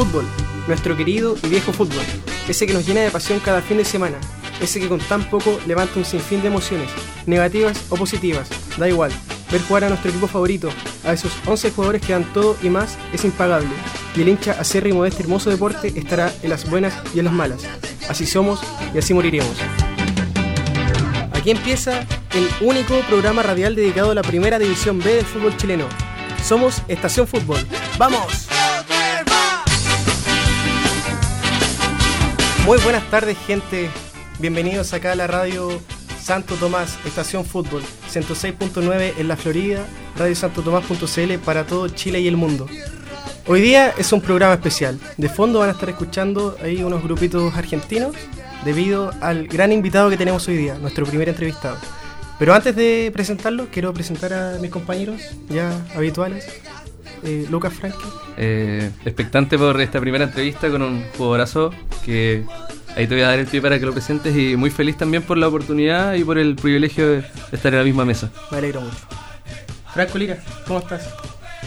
fútbol, nuestro querido y viejo fútbol, ese que nos llena de pasión cada fin de semana, ese que con tan poco levanta un sinfín de emociones, negativas o positivas, da igual. Ver jugar a nuestro equipo favorito, a esos 11 jugadores que dan todo y más, es impagable. Y el hincha acérrimo de este hermoso deporte estará en las buenas y en las malas. Así somos y así moriremos. Aquí empieza el único programa radial dedicado a la primera división B del fútbol chileno. Somos Estación Fútbol. ¡Vamos! Muy buenas tardes, gente. Bienvenidos acá a la radio Santo Tomás, Estación Fútbol, 106.9 en la Florida, radiosantotomás.cl para todo Chile y el mundo. Hoy día es un programa especial. De fondo van a estar escuchando ahí unos grupitos argentinos debido al gran invitado que tenemos hoy día, nuestro primer entrevistado. Pero antes de presentarlo, quiero presentar a mis compañeros ya habituales. Eh, Lucas Frankie. Eh, expectante por esta primera entrevista con un jugadorazo que ahí te voy a dar el pie para que lo presentes y muy feliz también por la oportunidad y por el privilegio de estar en la misma mesa. Me alegro mucho. Franco Lira, ¿cómo estás?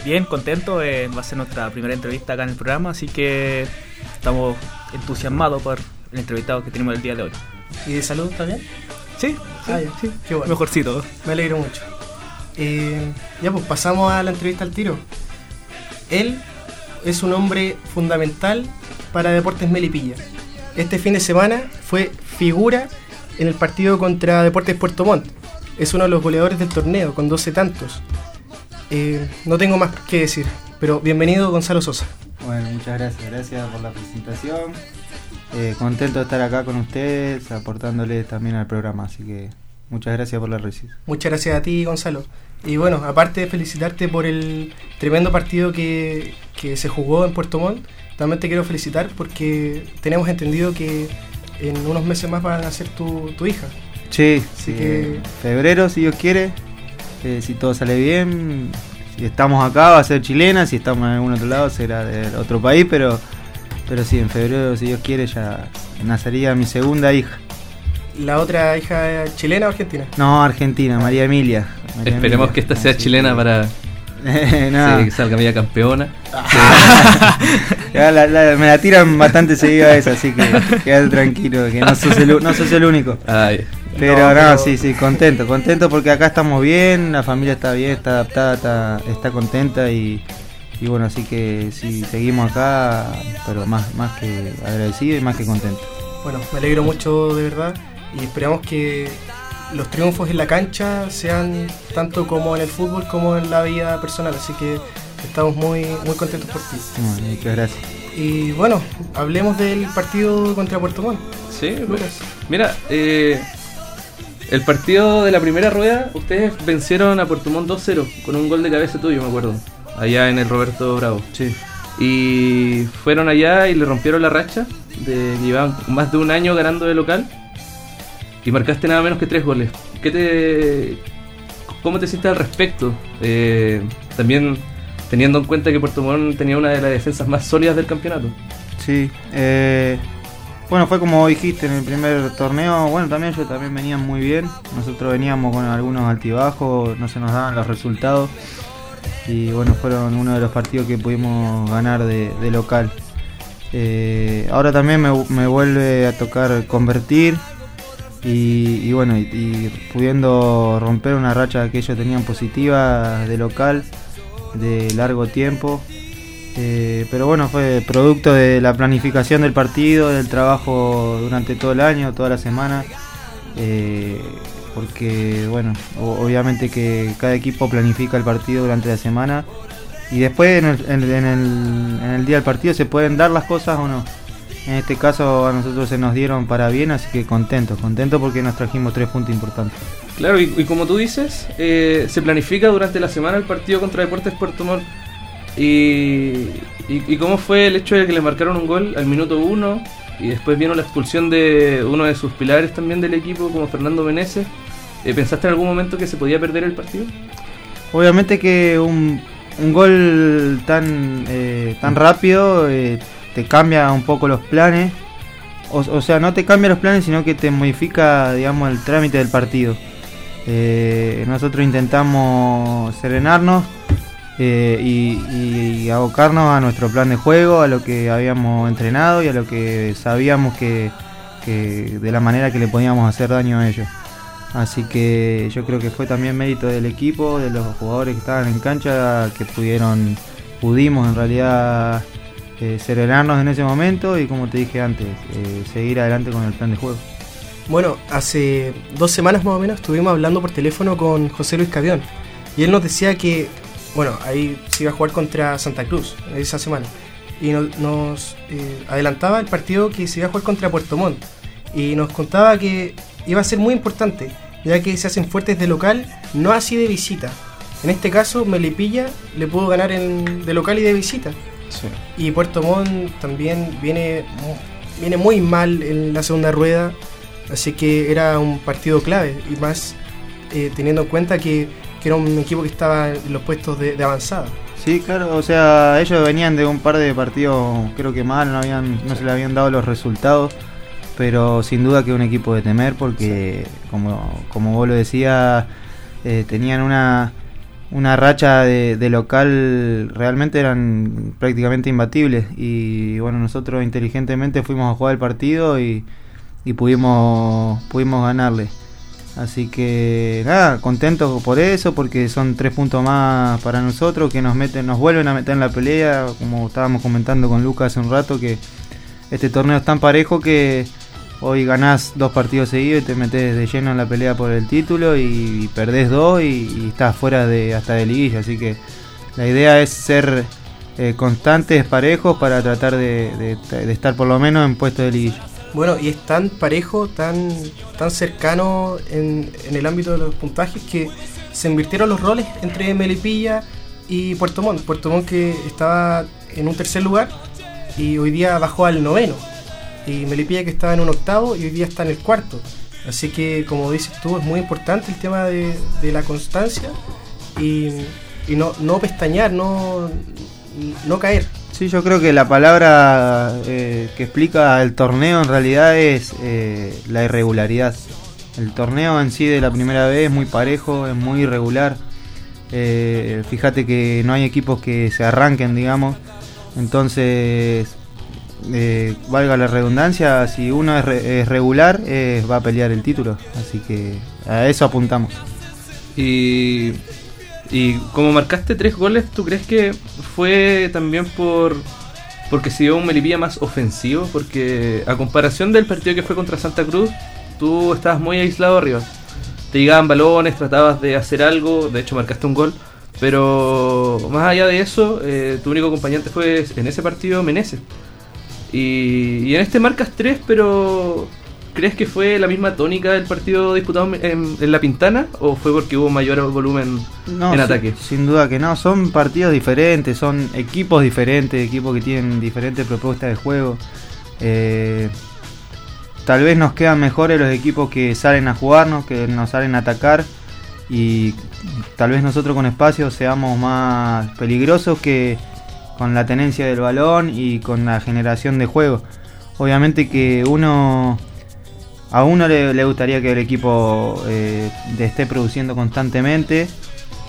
Bien, contento. eh, va a ser nuestra primera entrevista acá en el programa, así que estamos entusiasmados por el entrevistado que tenemos el día de hoy. ¿Y de salud también? Sí, sí, Ah, ya. sí. Qué bueno. Mejorcito. Me alegro mucho. Eh, ya pues pasamos a la entrevista al tiro. Él es un hombre fundamental para Deportes Melipilla. Este fin de semana fue figura en el partido contra Deportes Puerto Montt. Es uno de los goleadores del torneo con 12 tantos. Eh, no tengo más que decir, pero bienvenido Gonzalo Sosa. Bueno, muchas gracias, gracias por la presentación. Eh, contento de estar acá con ustedes, aportándoles también al programa, así que muchas gracias por la recibida. Muchas gracias a ti, Gonzalo. Y bueno, aparte de felicitarte por el tremendo partido que, que se jugó en Puerto Montt, también te quiero felicitar porque tenemos entendido que en unos meses más van a ser tu, tu hija. Sí, Así sí, que- febrero, si Dios quiere, eh, si todo sale bien, si estamos acá va a ser chilena, si estamos en algún otro lado será de otro país, pero, pero sí, en febrero, si Dios quiere, ya nacería mi segunda hija. ¿La otra hija chilena o argentina? No, Argentina, María Emilia. María Esperemos Emilia. que esta sea Así chilena que- para No. sí, que salga media campeona. Ya la- la- me la tiran bastante seguida esa, así que quédate tranquilo, que no sos el, no sos el único. Ay, Pero No, no, pero- sí, sí, contento, contento porque acá estamos bien, la familia está bien, está adaptada, está, está contenta y, y bueno, así que sí, seguimos acá, pero más, más que agradecido y más que contento. Bueno, me alegro mucho de verdad y esperamos que los triunfos en la cancha sean tanto como en el fútbol como en la vida personal. Así que estamos muy, muy contentos por ti. Bueno, muchas gracias. Y bueno, hablemos del partido contra Puerto Montt. sí, Lucas. Mira, eh, el partido de la primera rueda, ustedes vencieron a Puerto Montt 2-0 con un gol de cabeza tuyo, me acuerdo. Allá en el Roberto Bravo. Sí. Y fueron allá y le rompieron la racha. De, llevaban más de un año ganando de local. Y marcaste nada menos que tres goles. ¿Qué te, ¿Cómo te sientes al respecto? Eh, también teniendo en cuenta que Puerto Montt tenía una de las defensas más sólidas del campeonato. Sí, eh, bueno, fue como dijiste en el primer torneo, bueno, también ellos también venían muy bien, nosotros veníamos con algunos altibajos, no se nos daban los resultados y bueno, fueron uno de los partidos que pudimos ganar de, local. Eh, ahora también me, me vuelve a tocar convertir y, bueno, y, pudiendo romper una racha que ellos tenían positiva de local de largo tiempo. Eh, pero bueno, fue producto de la planificación del partido, del trabajo durante todo el año, toda la semana. eh, porque, bueno, obviamente que cada equipo planifica el partido durante la semana. Y después en el, en el- en el día del partido se pueden dar las cosas o no. En este caso a nosotros se nos dieron para bien, así que contentos, contentos porque nos trajimos tres puntos importantes. Claro, y, y como tú dices, eh, se planifica durante la semana el partido contra Deportes Puerto Montt. Y, y, y cómo fue el hecho de que le marcaron un gol al minuto uno y después vino la expulsión de uno de sus pilares también del equipo, como Fernando Meneses. Eh, ¿Pensaste en algún momento que se podía perder el partido? Obviamente que un, un gol tan, eh, tan rápido eh, te cambia un poco los planes. O, sea, no te cambia los planes, sino que te modifica, digamos, el trámite del partido. Eh, nosotros intentamos serenarnos eh, y, y, abocarnos a nuestro plan de juego, a lo que habíamos entrenado y a lo que sabíamos que, que de la manera que le podíamos hacer daño a ellos. Así que yo creo que fue también mérito del equipo, de los jugadores que estaban en cancha, que pudieron, pudimos en realidad eh, en ese momento y como te dije antes, eh, seguir adelante con el plan de juego. Bueno, hace dos semanas más o menos estuvimos hablando por teléfono con José Luis Cavión y él nos decía que, bueno, ahí se iba a jugar contra Santa Cruz esa semana y nos, eh, adelantaba el partido que se iba a jugar contra Puerto Montt y nos contaba que iba a ser muy importante ya que se hacen fuertes de local, no así de visita. En este caso, Melipilla le pudo ganar de local y de visita. Y Puerto Montt también viene, viene muy mal en la segunda rueda, así que era un partido clave, y más eh, teniendo en cuenta que, era un equipo que estaba en los puestos de, avanzada. Sí, claro, o sea, ellos venían de un par de partidos, creo que mal, no, habían, no se le habían dado los resultados pero sin duda que un equipo de temer porque, como, como vos lo decías, eh, tenían una, una racha de, local, realmente eran prácticamente imbatibles y bueno, nosotros inteligentemente fuimos a jugar el partido y, y pudimos, pudimos ganarle. Así que nada, contentos por eso, porque son tres puntos más para nosotros que nos meten, nos vuelven a meter en la pelea, como estábamos comentando con Lucas hace un rato, que este torneo es tan parejo que Hoy ganás dos partidos seguidos y te metes de lleno en la pelea por el título y, perdés dos y, estás fuera de hasta de liguilla. Así que la idea es ser eh, constantes, parejos para tratar de, estar por lo menos en puesto de liguilla. Bueno, y es tan parejo, tan, tan cercano en, el ámbito de los puntajes que se invirtieron los roles entre Melipilla y Puerto Montt. Puerto Montt que estaba en un tercer lugar y hoy día bajó al noveno y Melipilla que estaba en un octavo y hoy día está en el cuarto. Así que, como dices tú, es muy importante el tema de, la constancia y, no, no, pestañear, no, no caer. Sí, yo creo que la palabra eh, que explica el torneo en realidad es eh, la irregularidad. El torneo en sí de la primera vez es muy parejo, es muy irregular. Eh, fíjate que no hay equipos que se arranquen, digamos. Entonces, eh, valga la redundancia, si uno es, regular, eh, va a pelear el título. Así que a eso apuntamos. Y, y como marcaste tres goles, ¿tú crees que fue también por porque se dio un Melipilla más ofensivo? Porque a comparación del partido que fue contra Santa Cruz, tú estabas muy aislado arriba. Te llegaban balones, tratabas de hacer algo, de hecho marcaste un gol. Pero más allá de eso, eh, tu único compañero fue en ese partido Meneses. Y, en este marcas 3, pero ¿crees que fue la misma tónica del partido disputado en, La Pintana o fue porque hubo mayor volumen en ataque? Sin duda que no, son partidos diferentes, son equipos diferentes, equipos que tienen diferentes propuestas de juego. Eh, tal vez nos quedan mejores los equipos que salen a jugarnos, que nos salen a atacar y tal vez nosotros con espacio seamos más peligrosos que con la tenencia del balón y con la generación de juego. Obviamente que uno a uno le, gustaría que el equipo eh, esté produciendo constantemente,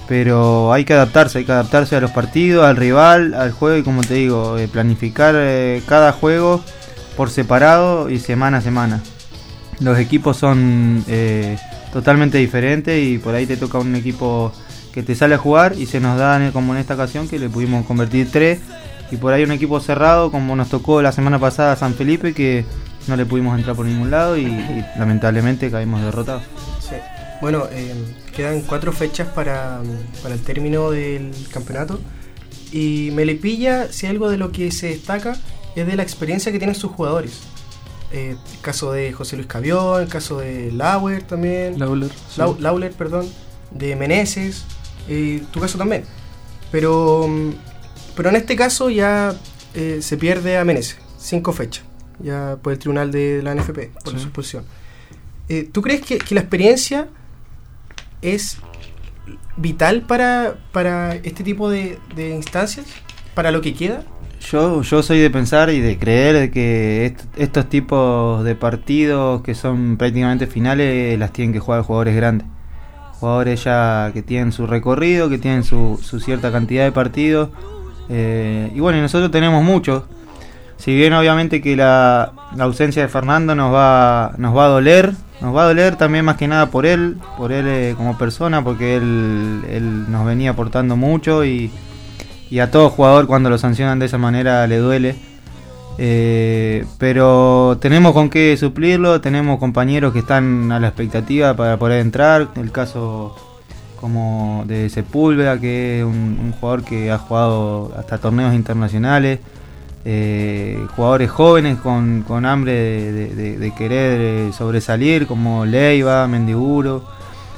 pero hay que adaptarse, hay que adaptarse a los partidos, al rival, al juego y como te digo, eh, planificar eh, cada juego por separado y semana a semana. Los equipos son totalmente diferentes y por ahí te toca un equipo que te sale a jugar y se nos da como en esta ocasión que le pudimos convertir tres y por ahí un equipo cerrado como nos tocó la semana pasada a San Felipe que no le pudimos entrar por ningún lado y, lamentablemente caímos derrotados. Bueno, eh, quedan cuatro fechas para, el término del campeonato y Melipilla, si algo de lo que se destaca es de la experiencia que tienen sus jugadores. Eh, el caso de José Luis Cavión, el caso de Lauer también. Lauler, perdón. De Meneses, y tu caso también. Pero, pero en este caso ya eh, se pierde a Menezes, cinco fechas, ya por el tribunal de la NFP, por su expulsión. Eh, ¿Tú crees que, la experiencia es vital para, para este tipo de, instancias? ¿Para lo que queda? Yo, yo soy de pensar y de creer que estos tipos de partidos que son prácticamente finales las tienen que jugar jugadores grandes jugadores ya que tienen su recorrido, que tienen su, cierta cantidad de partidos. Eh, y bueno, nosotros tenemos muchos. Si bien obviamente que la, ausencia de Fernando nos va, nos va a doler, nos va a doler también más que nada por él, por él eh, como persona, porque él, nos venía aportando mucho y a todo jugador cuando lo sancionan de esa manera le duele. Eh, pero tenemos con qué suplirlo, tenemos compañeros que están a la expectativa para poder entrar. El caso como de Sepúlveda, que es un, jugador que ha jugado hasta torneos internacionales. Eh, jugadores jóvenes con, con hambre de, querer eh, sobresalir, como Leiva, Mendiguro.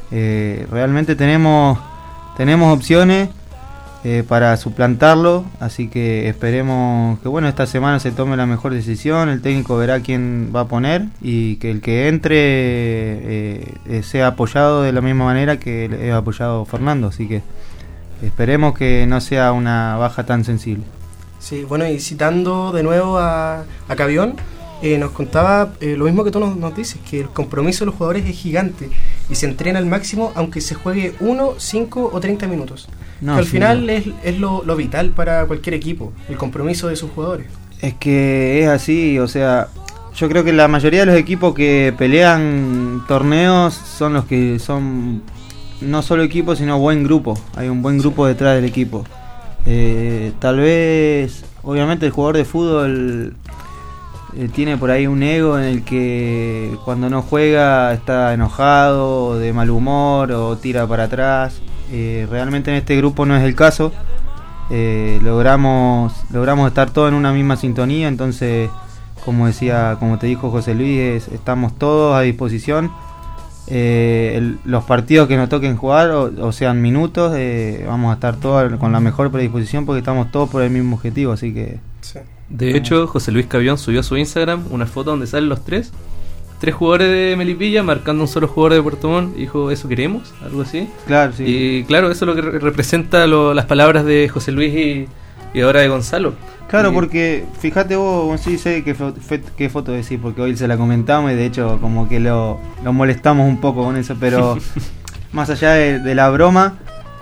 Realmente tenemos, tenemos opciones eh, para suplantarlo, así que esperemos que bueno esta semana se tome la mejor decisión, el técnico verá quién va a poner y que el que entre eh, eh, sea apoyado de la misma manera que es apoyado Fernando, así que esperemos que no sea una baja tan sensible. Sí, bueno, y citando de nuevo a, a Cavión, eh, nos contaba eh, lo mismo que tú nos, nos dices, que el compromiso de los jugadores es gigante y se entrena al máximo aunque se juegue 1, 5 o 30 minutos. No, que al final es, es lo, lo vital para cualquier equipo, el compromiso de sus jugadores. Es que es así, o sea, yo creo que la mayoría de los equipos que pelean torneos son los que son no solo equipos, sino buen grupo. Hay un buen grupo detrás del equipo. Eh, tal vez, obviamente, el jugador de fútbol eh, tiene por ahí un ego en el que cuando no juega está enojado, de mal humor o tira para atrás. Eh, realmente en este grupo no es el caso. Eh, logramos logramos estar todos en una misma sintonía, entonces, como decía, como te dijo José Luis, es- estamos todos a disposición. Los partidos que nos toquen jugar, o, sean minutos, vamos a estar todos con la mejor predisposición porque estamos todos por el mismo objetivo, así que Sí. De hecho, José Luis Cavión subió a su Instagram una foto donde salen los tres. Tres jugadores de Melipilla marcando un solo jugador de Puerto Montt. Dijo, ¿eso queremos? Algo así. claro, sí. Y claro, eso es lo que re- representa lo- las palabras de José Luis y, y ahora de Gonzalo. Claro, Y- porque fíjate vos, sí sé qué, fo- qué foto decís, porque hoy se la comentamos y de hecho como que lo, lo molestamos un poco con eso, pero más allá de, de la broma,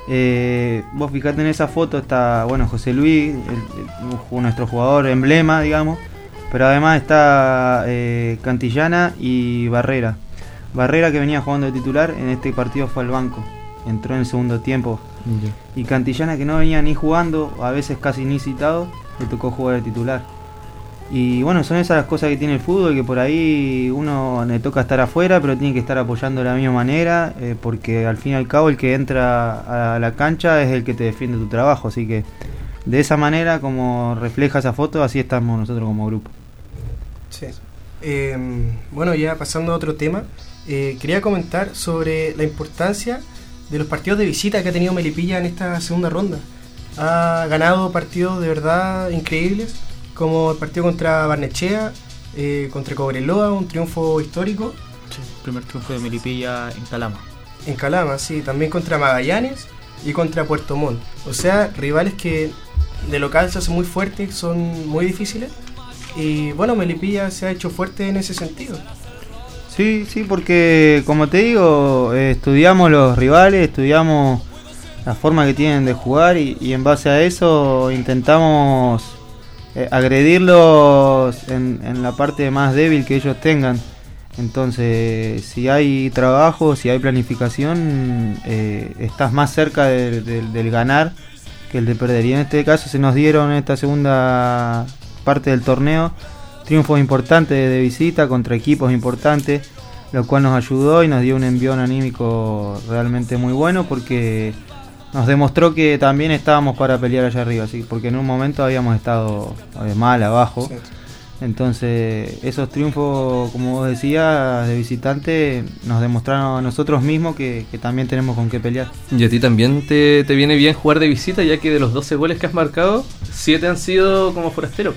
eh, vos fijate en esa foto está, bueno, José Luis, el- el- un- nuestro jugador emblema, digamos, pero además está eh, Cantillana y Barrera. Barrera que venía jugando de titular, en este partido fue al banco, entró en el segundo tiempo, y Cantillana que no venía ni jugando, a veces casi ni citado, le tocó jugar de titular. Y bueno, son esas cosas que tiene el fútbol, que por ahí uno le toca estar afuera, pero tiene que estar apoyando de la misma manera, eh, porque al fin y al cabo el que entra a la cancha es el que te defiende tu trabajo, así que de esa manera, como refleja esa foto, así estamos nosotros como grupo. Sí. Eh, bueno, ya pasando a otro tema, eh, quería comentar sobre la importancia de los partidos de visita que ha tenido Melipilla en esta segunda ronda. Ha ganado partidos de verdad increíbles, como el partido contra Barnechea, eh, contra Cobreloa, un triunfo histórico. Sí, primer triunfo de Melipilla en Calama. En Calama, sí, también contra Magallanes y contra Puerto Montt. O sea, rivales que de local se hacen muy fuertes, son muy difíciles. Y bueno, Melipilla se ha hecho fuerte en ese sentido. Sí, sí, porque como te digo, eh, estudiamos los rivales, estudiamos la forma que tienen de jugar y, y en base a eso intentamos eh, agredirlos en, la parte más débil que ellos tengan. Entonces, si hay trabajo, si hay planificación, eh, estás más cerca de- de- del ganar que el de perder. Y en este caso se nos dieron en esta segunda parte del torneo triunfos importantes de visita contra equipos importantes, lo cual nos ayudó y nos dio un envión anímico realmente muy bueno porque nos demostró que también estábamos para pelear allá arriba, ¿sí? porque en un momento habíamos estado eh, mal abajo. Entonces, esos triunfos, como vos decías, de visitante, nos demostraron a nosotros mismos que, que también tenemos con qué pelear. Y a ti también te, te viene bien jugar de visita, ya que de los 12 goles que has marcado, 7 han sido como forastero.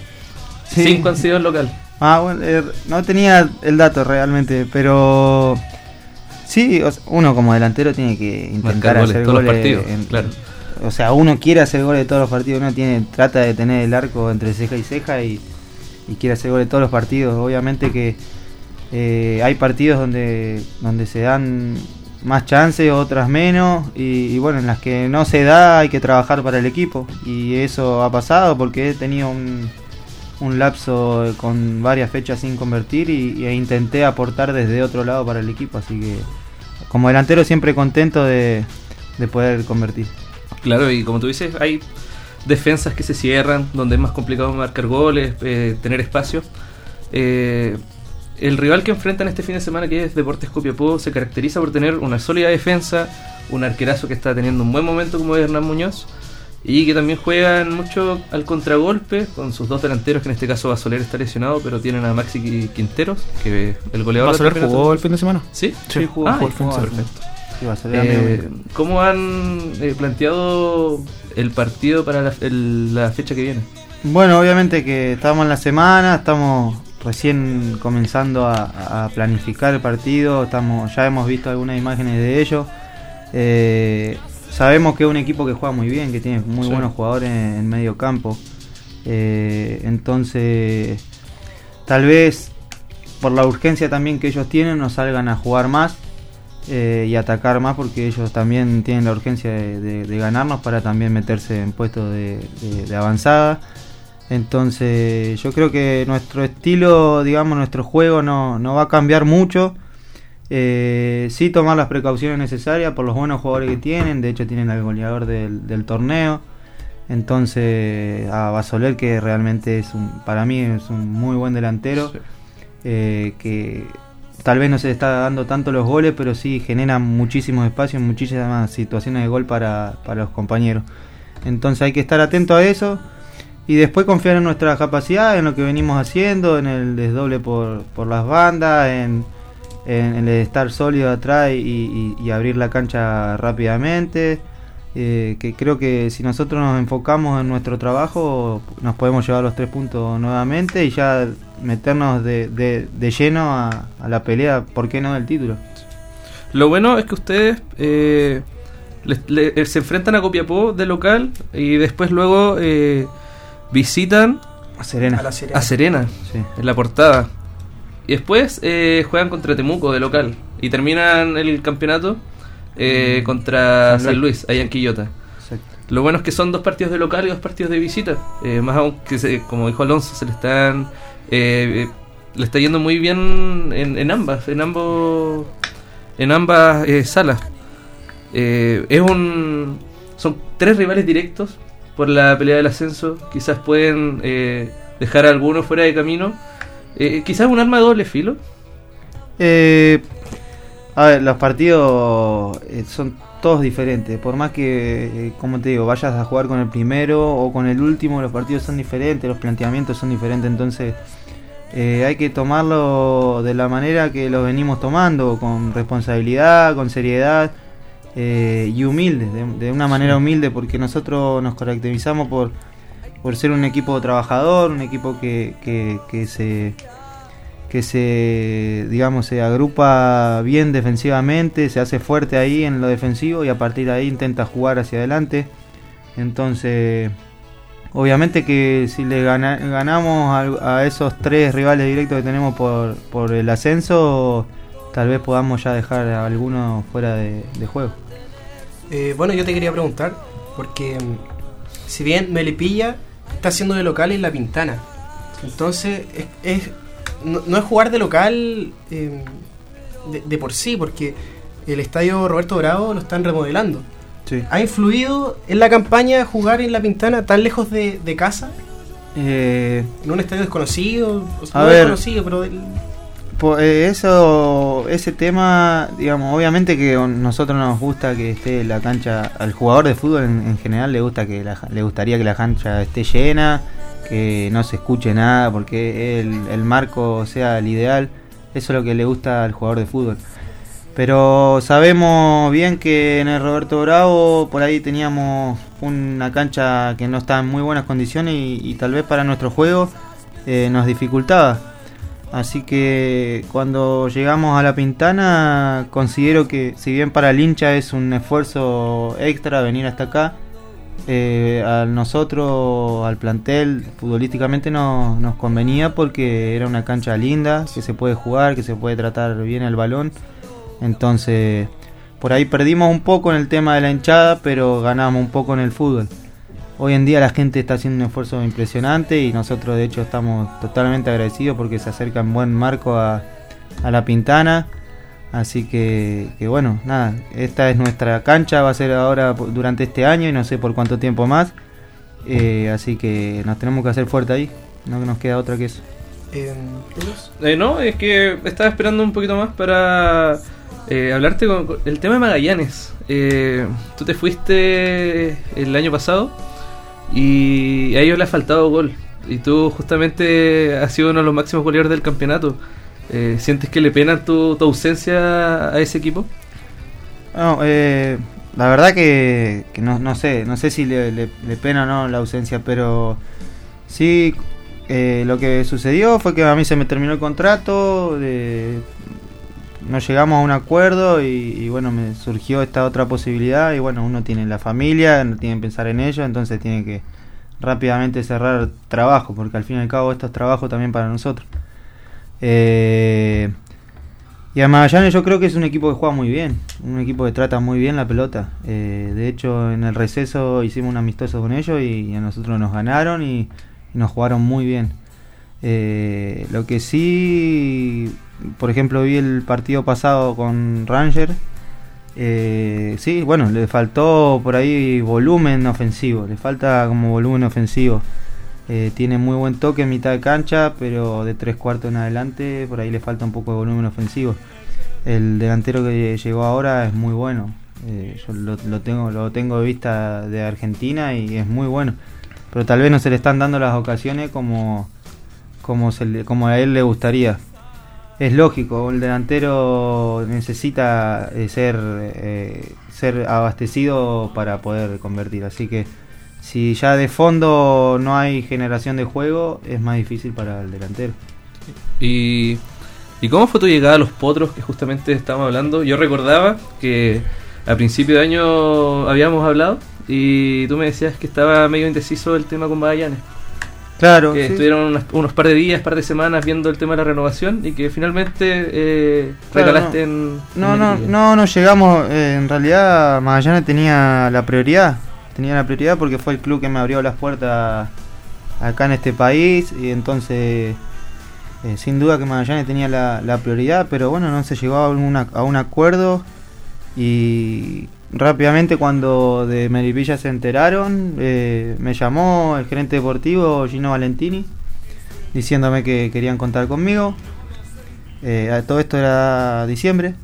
Sí. 5 han sido en local. Ah, bueno, eh, no tenía el dato realmente, pero sí, o sea, uno como delantero tiene que intentar goles hacer todos los goles partidos, en- claro. O sea, uno quiere hacer goles de todos los partidos, uno tiene trata de tener el arco entre ceja y ceja y, y quiere hacer goles de todos los partidos. Obviamente que eh, hay partidos donde donde se dan más chances, otras menos, y, y, bueno, en las que no se da hay que trabajar para el equipo, y eso ha pasado porque he tenido un, un lapso con varias fechas sin convertir y, e intenté aportar desde otro lado para el equipo, así que como delantero siempre contento de, de poder convertir. Claro, y como tú dices, hay defensas que se cierran, donde es más complicado marcar goles, eh, tener espacio. Eh, el rival que enfrentan este fin de semana, que es Deportes Copiapó, se caracteriza por tener una sólida defensa, un arquerazo que está teniendo un buen momento como Hernán Muñoz, y que también juegan mucho al contragolpe con sus dos delanteros, que en este caso Basoler está lesionado, pero tienen a Maxi Quinteros, que el goleador... ¿Basoler jugó el fin de semana? Sí, sí, jugó, ah, el fin de semana. Perfecto. Eh, ¿Cómo han eh, planteado el partido para la, la, fecha que viene? Bueno, obviamente que estamos en la semana, estamos recién comenzando a, a planificar el partido, estamos ya hemos visto algunas imágenes de ello. Eh, sabemos que es un equipo que juega muy bien, que tiene muy sí. buenos jugadores en, en medio campo. Eh, entonces, tal vez por la urgencia también que ellos tienen, nos salgan a jugar más eh, y atacar más porque ellos también tienen la urgencia de, de, de ganarnos para también meterse en puestos de, de, avanzada. Entonces yo creo que nuestro estilo, digamos, nuestro juego no, no va a cambiar mucho. Eh, sí tomar las precauciones necesarias por los buenos jugadores que tienen. De hecho tienen al goleador del, del torneo. Entonces a Basoler que realmente es un, para mí es un muy buen delantero. Sí. Eh, que tal vez no se está dando tanto los goles, pero sí genera muchísimos espacios, muchísimas situaciones de gol para, para los compañeros. Entonces hay que estar atento a eso y después confiar en nuestra capacidad, en lo que venimos haciendo, en el desdoble por, por las bandas, en, en, en, el estar sólido atrás y, y, y abrir la cancha rápidamente. Eh, que creo que si nosotros nos enfocamos en nuestro trabajo nos podemos llevar los tres puntos nuevamente y ya meternos de, de, de lleno a, a, la pelea, ¿por qué no del título? Lo bueno es que ustedes eh, le, le, se enfrentan a Copiapó de local y después luego eh, visitan a Serena, a, la Serena. a Serena sí. en la portada. Y después eh, juegan contra Temuco de local y terminan el campeonato eh, contra San Luis, allá en Quillota. Exacto. Lo bueno es que son dos partidos de local y dos partidos de visita. Eh, más aún que, se, como dijo Alonso, se le están. Eh, le está yendo muy bien en, en ambas, en ambos. En ambas eh, salas. Eh, es un. Son tres rivales directos por la pelea del ascenso. Quizás pueden dejar a algunos fuera de camino. Quizás un arma de doble filo. Eh, a ver, los partidos eh, son todos diferentes. Por más que, eh, como te digo, vayas a jugar con el primero o con el último, los partidos son diferentes, los planteamientos son diferentes. Entonces, eh, hay que tomarlo de la manera que lo venimos tomando, con responsabilidad, con seriedad eh, y humilde, de, de, una manera humilde, porque nosotros nos caracterizamos por, por ser un equipo trabajador, un equipo que, que, que se que se digamos se agrupa bien defensivamente, se hace fuerte ahí en lo defensivo y a partir de ahí intenta jugar hacia adelante. Entonces, obviamente que si le gana, ganamos a, esos tres rivales directos que tenemos por, por el ascenso, tal vez podamos ya dejar a algunos fuera de, de juego. Eh, bueno, yo te quería preguntar, porque mm, si bien Melipilla está haciendo de local en La Pintana, entonces es, es no, no, es jugar de local eh, de, de, por sí, porque el estadio Roberto Bravo lo están remodelando. Sí. ¿Ha influido en la campaña jugar en La Pintana tan lejos de, de casa? Eh, en un estadio desconocido, o sea, a no ver, desconocido, pero del... Pues eso, ese tema, digamos, obviamente que nosotros nos gusta que esté la cancha, al jugador de fútbol en, en general le gusta que le gustaría que la cancha esté llena, que no se escuche nada, porque el, el marco sea el ideal, eso es lo que le gusta al jugador de fútbol. Pero sabemos bien que en el Roberto Bravo por ahí teníamos una cancha que no estaba en muy buenas condiciones y, y tal vez para nuestro juego eh, nos dificultaba. Así que cuando llegamos a la Pintana considero que si bien para el hincha es un esfuerzo extra venir hasta acá, eh, a nosotros, al plantel, futbolísticamente no, nos convenía porque era una cancha linda, que se puede jugar, que se puede tratar bien el balón. Entonces por ahí perdimos un poco en el tema de la hinchada, pero ganamos un poco en el fútbol. Hoy en día la gente está haciendo un esfuerzo impresionante y nosotros de hecho estamos totalmente agradecidos porque se acerca en buen marco a, a la Pintana. Así que, que, bueno, nada, esta es nuestra cancha, va a ser ahora durante este año y no sé por cuánto tiempo más. Eh, así que nos tenemos que hacer fuerte ahí, no nos queda otra que eso. Eh, no, es que estaba esperando un poquito más para eh, hablarte con, el tema de Magallanes. Eh, tú te fuiste el año pasado y a ellos les ha faltado gol. Y tú justamente has sido uno de los máximos goleadores del campeonato. Eh, ¿Sientes que le pena tu, ausencia a ese equipo? No, eh, la verdad que, no, no, sé, no sé si le, le, pena o no la ausencia, pero sí eh, lo que sucedió fue que a mí se me terminó el contrato, no llegamos a un acuerdo y, bueno, me surgió esta otra posibilidad y bueno, uno tiene la familia, tiene que pensar en ello, entonces tiene que rápidamente cerrar trabajo, porque al fin y al cabo esto es trabajo también para nosotros. Eh, y a Magallanes yo creo que es un equipo que juega muy bien, un equipo que trata muy bien la pelota. Eh, de hecho, en el receso hicimos un amistoso con ellos y, a nosotros nos ganaron y, nos jugaron muy bien. Eh, lo que sí, por ejemplo, vi el partido pasado con Ranger. Eh, sí, bueno, le faltó por ahí volumen ofensivo, le falta como volumen ofensivo. Eh, tiene muy buen toque en mitad de cancha, pero de tres cuartos en adelante por ahí le falta un poco de volumen ofensivo. El delantero que llegó ahora es muy bueno. Eh, yo lo, tengo lo tengo de vista de Argentina y es muy bueno. Pero tal vez no se le están dando las ocasiones como como, a él le gustaría. Es lógico, el delantero necesita eh, ser ser abastecido para poder convertir, así que si ya de fondo no hay generación de juego, es más difícil para el delantero. ¿Y, ¿y cómo fue tu llegada a los potros que justamente estábamos hablando? Yo recordaba que a principio de año habíamos hablado y tú me decías que estaba medio indeciso el tema con Magallanes. Claro. Que estuvieron unos, par de días, par de semanas viendo el tema de la renovación y que finalmente eh, recalaste en. No, no, no, no llegamos. Eh, en realidad, Magallanes tenía la prioridad tenía la prioridad porque fue el club que me abrió las puertas acá en este país y entonces eh, sin duda que Magallanes tenía la, prioridad, pero bueno, no se llegó a, a un acuerdo y rápidamente cuando de Meripilla se enteraron, eh, me llamó el gerente deportivo Gino Valentini diciéndome que querían contar conmigo. Eh, todo esto era diciembre.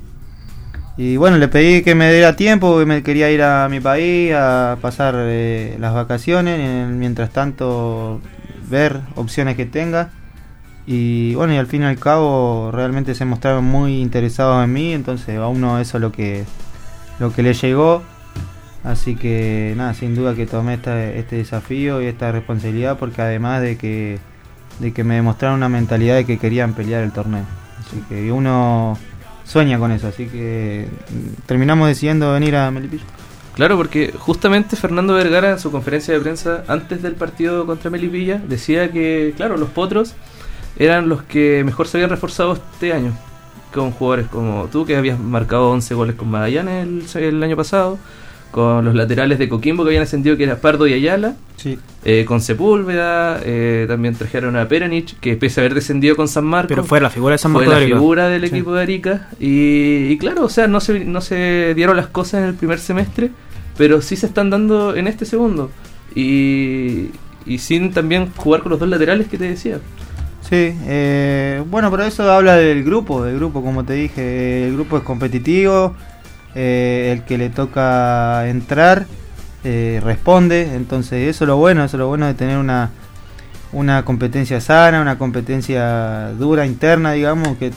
Y bueno, le pedí que me diera tiempo, que me quería ir a mi país a pasar eh, las vacaciones, mientras tanto ver opciones que tenga. Y bueno, y al fin y al cabo realmente se mostraron muy interesados en mí, entonces a uno eso es lo que, lo que le llegó. Así que nada, sin duda que tomé este desafío y esta responsabilidad porque además de que, de que me demostraron una mentalidad de que querían pelear el torneo. Así que uno sueña con eso, así que mm, terminamos decidiendo venir a Melipilla. Claro, porque justamente Fernando Vergara en su conferencia de prensa antes del partido contra Melipilla decía que, claro, los potros eran los que mejor se habían reforzado este año, con jugadores como tú, que habías marcado 11 goles con Magallanes el año pasado, con los laterales de Coquimbo que habían ascendido, que era Pardo y Ayala, sí. Eh, con Sepúlveda, eh, también trajeron a Peranich, que pese a haber descendido con San Marcos, pero fue la figura de San Marcos. Fue la figura del equipo de Arica, y, claro, o sea, no se, no se dieron las cosas en el primer semestre, pero sí se están dando en este segundo, y, y sin también jugar con los dos laterales que te decía. Eh, bueno, pero eso habla del grupo, del grupo, como te dije, el grupo es competitivo eh, el que le toca entrar eh, responde, entonces eso es lo bueno, eso es lo bueno de tener una, una competencia sana, una competencia dura interna, digamos, que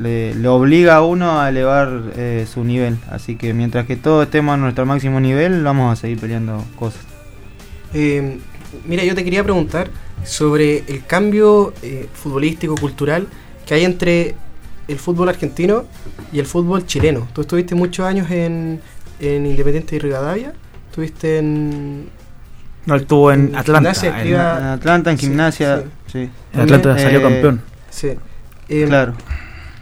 le, obliga a uno a elevar su nivel. Así que mientras que todos estemos a nuestro máximo nivel, vamos a seguir peleando cosas. mira, yo te quería preguntar sobre el cambio futbolístico, cultural que hay entre el fútbol argentino y el fútbol chileno. Tú estuviste muchos años en, en Independiente y Rivadavia, estuviste en... No, estuvo en, Atlanta. en, Atlanta, en gimnasia. Sí. En Atlanta salió eh, campeón. Sí. Em, claro.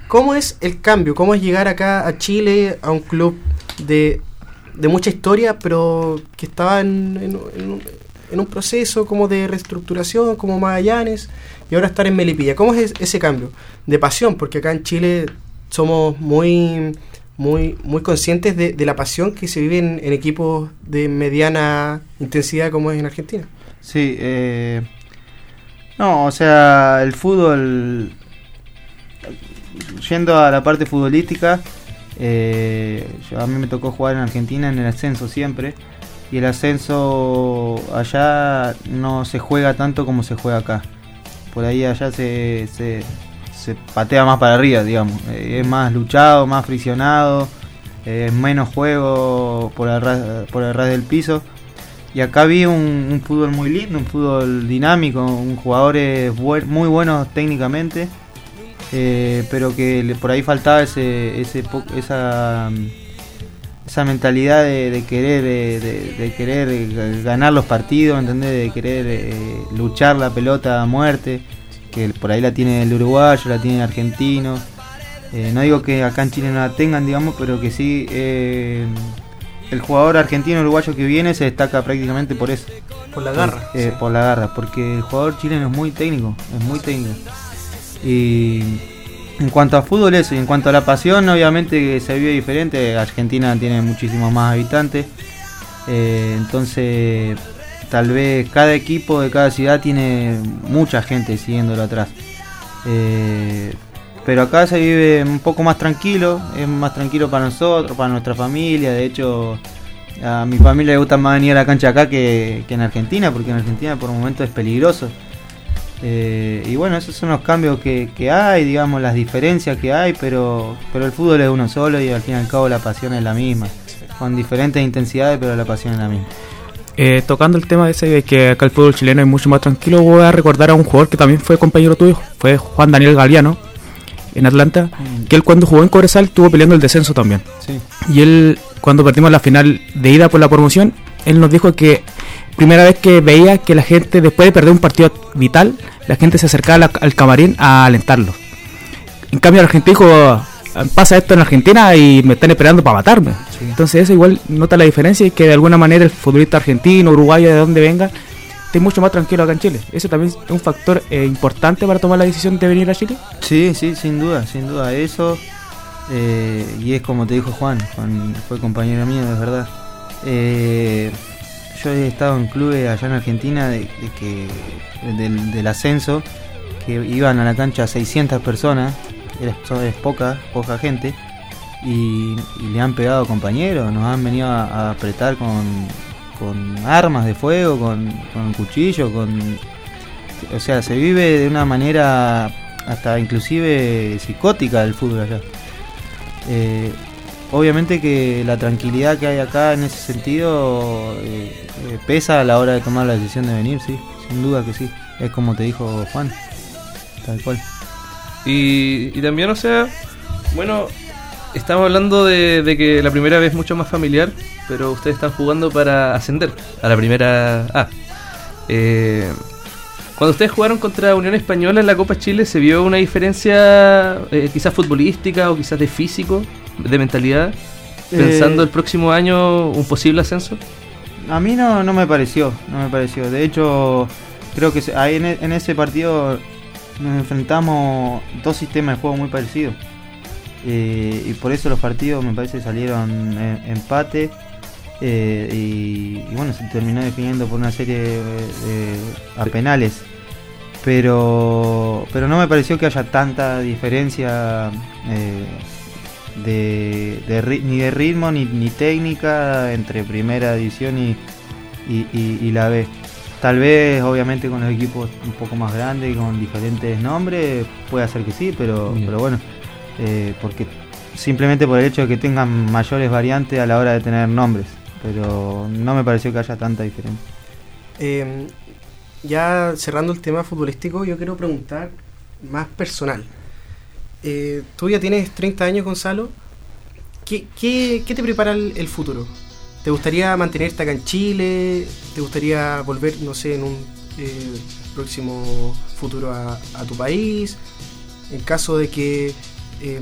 ¿Cómo es el cambio? ¿Cómo es llegar acá a Chile, a un club de, de mucha historia, pero que estaba en, en- en un- en un proceso como de reestructuración, como Magallanes, y ahora estar en Melipilla. ¿Cómo es ese cambio? De pasión, porque acá en Chile somos muy muy muy conscientes de, la pasión que se vive en, equipos de mediana intensidad como es en Argentina. Sí, eh, no, o sea, el fútbol, yendo a la parte futbolística, eh, a mí me tocó jugar en Argentina en el ascenso siempre, y el ascenso allá no se juega tanto como se juega acá. Por ahí allá se, se, patea más para arriba, digamos. Eh, es más luchado, más friccionado, eh, menos juego por el ras, por el ras del piso. Y acá vi un, fútbol muy lindo, un fútbol dinámico, un jugadores muy buenos técnicamente, eh, pero que por ahí faltaba ese, ese esa, esa mentalidad de, de querer de, de querer ganar los partidos, ¿entendés? de querer eh, luchar la pelota a muerte, que por ahí la tiene el uruguayo, la tiene el argentino. Eh, no digo que acá en Chile no la tengan, digamos, pero que sí eh, el jugador argentino uruguayo que viene se destaca prácticamente por eso. Por la garra. Eh, sí. Por la garra, porque el jugador chileno es muy técnico, es muy técnico. Y en cuanto a fútbol eso, y en cuanto a la pasión, obviamente se vive diferente. Argentina tiene muchísimos más habitantes. Eh, entonces, tal vez cada equipo de cada ciudad tiene mucha gente siguiéndolo atrás. Eh, pero acá se vive un poco más tranquilo, es más tranquilo para nosotros, para nuestra familia. De hecho, a mi familia le gusta más venir a la cancha acá que, en Argentina, porque en Argentina por momentos es peligroso. Eh, y bueno, esos son los cambios que, que hay, digamos, las diferencias que hay, pero, pero el fútbol es uno solo y al fin y al cabo la pasión es la misma. Con diferentes intensidades, pero la pasión es la misma. Eh, tocando el tema de ese de que acá el fútbol chileno es mucho más tranquilo, voy a recordar a un jugador que también fue compañero tuyo, fue Juan Daniel Galeano en Atlanta, que él cuando jugó en Cobresal estuvo peleando el descenso también. Sí. Y él, cuando perdimos la final de ida por la promoción, él nos dijo que primera vez que veía que la gente, después de perder un partido vital, la gente se acercaba al camarín a alentarlo. En cambio, el argentino dijo, pasa esto en Argentina y me están esperando para matarme. Sí. Entonces eso igual nota la diferencia y que de alguna manera el futbolista argentino, uruguayo, de donde venga, esté mucho más tranquilo acá en Chile. Eso también es un factor eh, importante para tomar la decisión de venir a Chile. Sí, sí, sin duda, sin duda. Eso, eh, y es como te dijo Juan, Juan fue compañero mío, de verdad. Eh, yo he estado en clubes allá en Argentina de, que del, del ascenso, que iban a la cancha 600 personas, so- es poca, poca gente, y, le han pegado compañeros, nos han venido a, apretar con, con armas de fuego, con, con cuchillos, con o sea, se vive de una manera hasta inclusive psicótica el fútbol allá. Eh, obviamente que la tranquilidad que hay acá en ese sentido eh, eh, pesa a la hora de tomar la decisión de venir, sí, sin duda que sí. Es como te dijo Juan, tal cual. Y, y también, o sea, bueno, estamos hablando de, que la primera vez es mucho más familiar, pero ustedes están jugando para ascender a la primera A. Eh, cuando ustedes jugaron contra Unión Española en la Copa Chile, ¿se vio una diferencia eh, quizás futbolística o quizás de físico, de mentalidad? Pensando Eh, el próximo año un posible ascenso. A mí no, no me pareció, no me pareció. De hecho, creo que ahí en, e- en ese partido nos enfrentamos dos sistemas de juego muy parecidos. Eh, y por eso los partidos me parece salieron en- empate. Eh, y, y bueno, se terminó definiendo por una serie de, de- a penales. Pero, pero no me pareció que haya tanta diferencia eh, de, ni de ritmo ni, ni técnica entre primera división y, y, la B. Tal vez, obviamente, con los equipos un poco más grandes y con diferentes nombres, puede ser que sí, pero, Bien. pero bueno, eh, porque simplemente por el hecho de que tengan mayores variantes a la hora de tener nombres. Pero no me pareció que haya tanta diferencia. Eh, ya cerrando el tema futbolístico, yo quiero preguntar más personal. Eh, tú ya tienes 30 años, Gonzalo. ¿Qué, qué, te prepara el, futuro? ¿Te gustaría mantenerte acá en Chile? ¿Te gustaría volver, no sé, en un eh, próximo futuro a, a tu país? En caso de que eh,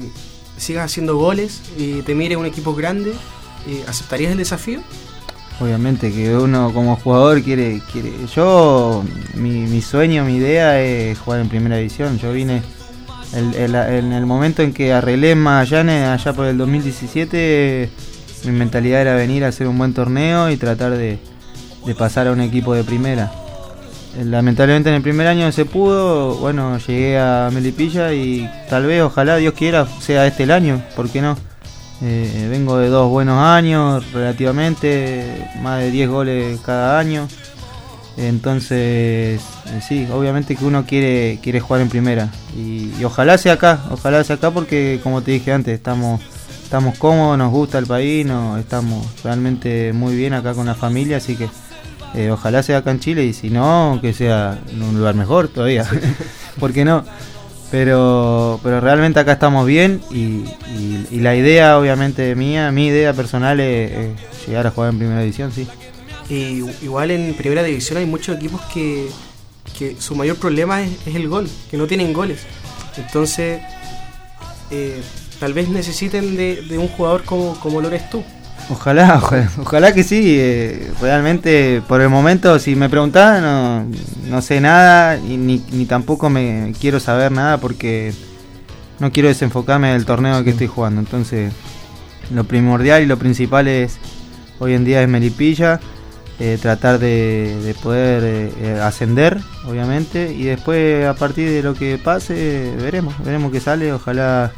sigas haciendo goles y te mire un equipo grande, eh, ¿aceptarías el desafío? Obviamente que uno como jugador quiere. Yo, mi, mi sueño, mi idea es jugar en primera división. Yo vine en el momento en que arreglé en Magallanes, allá por el 2017, mi mentalidad era venir a hacer un buen torneo y tratar de, de pasar a un equipo de primera. Eh, Lamentablemente en el primer año no se pudo, bueno, llegué a Melipilla y tal vez, ojalá Dios quiera, sea este el año, ¿por qué no? Eh, vengo de dos buenos años, relativamente, más de 10 goles cada año. Entonces, eh, sí, obviamente que uno quiere quiere jugar en primera. Y, y ojalá sea acá, ojalá sea acá porque, como te dije antes, estamos estamos cómodos, nos gusta el país, no, estamos realmente muy bien acá con la familia, así que eh, ojalá sea acá en Chile y si no, que sea en un lugar mejor todavía. ¿Por qué no? Pero, pero realmente acá estamos bien y, y- la idea obviamente mía, mi idea personal es, llegar a jugar en primera división, sí. Y igual en primera división hay muchos equipos que, que su mayor problema es, es el gol, que no tienen goles. Entonces, eh, tal vez necesiten de, de un jugador como, como lo eres tú. Ojalá, ojalá, ojalá que sí. eh, realmente, por el momento, si me preguntás, no, no sé nada y ni, ni tampoco me quiero saber nada porque no quiero desenfocarme del torneo que estoy jugando. Entonces, lo primordial y lo principal es hoy en día es Melipilla, eh, tratar de, de poder eh, ascender, obviamente, y después a partir de lo que pase, veremos, veremos qué sale. Ojalá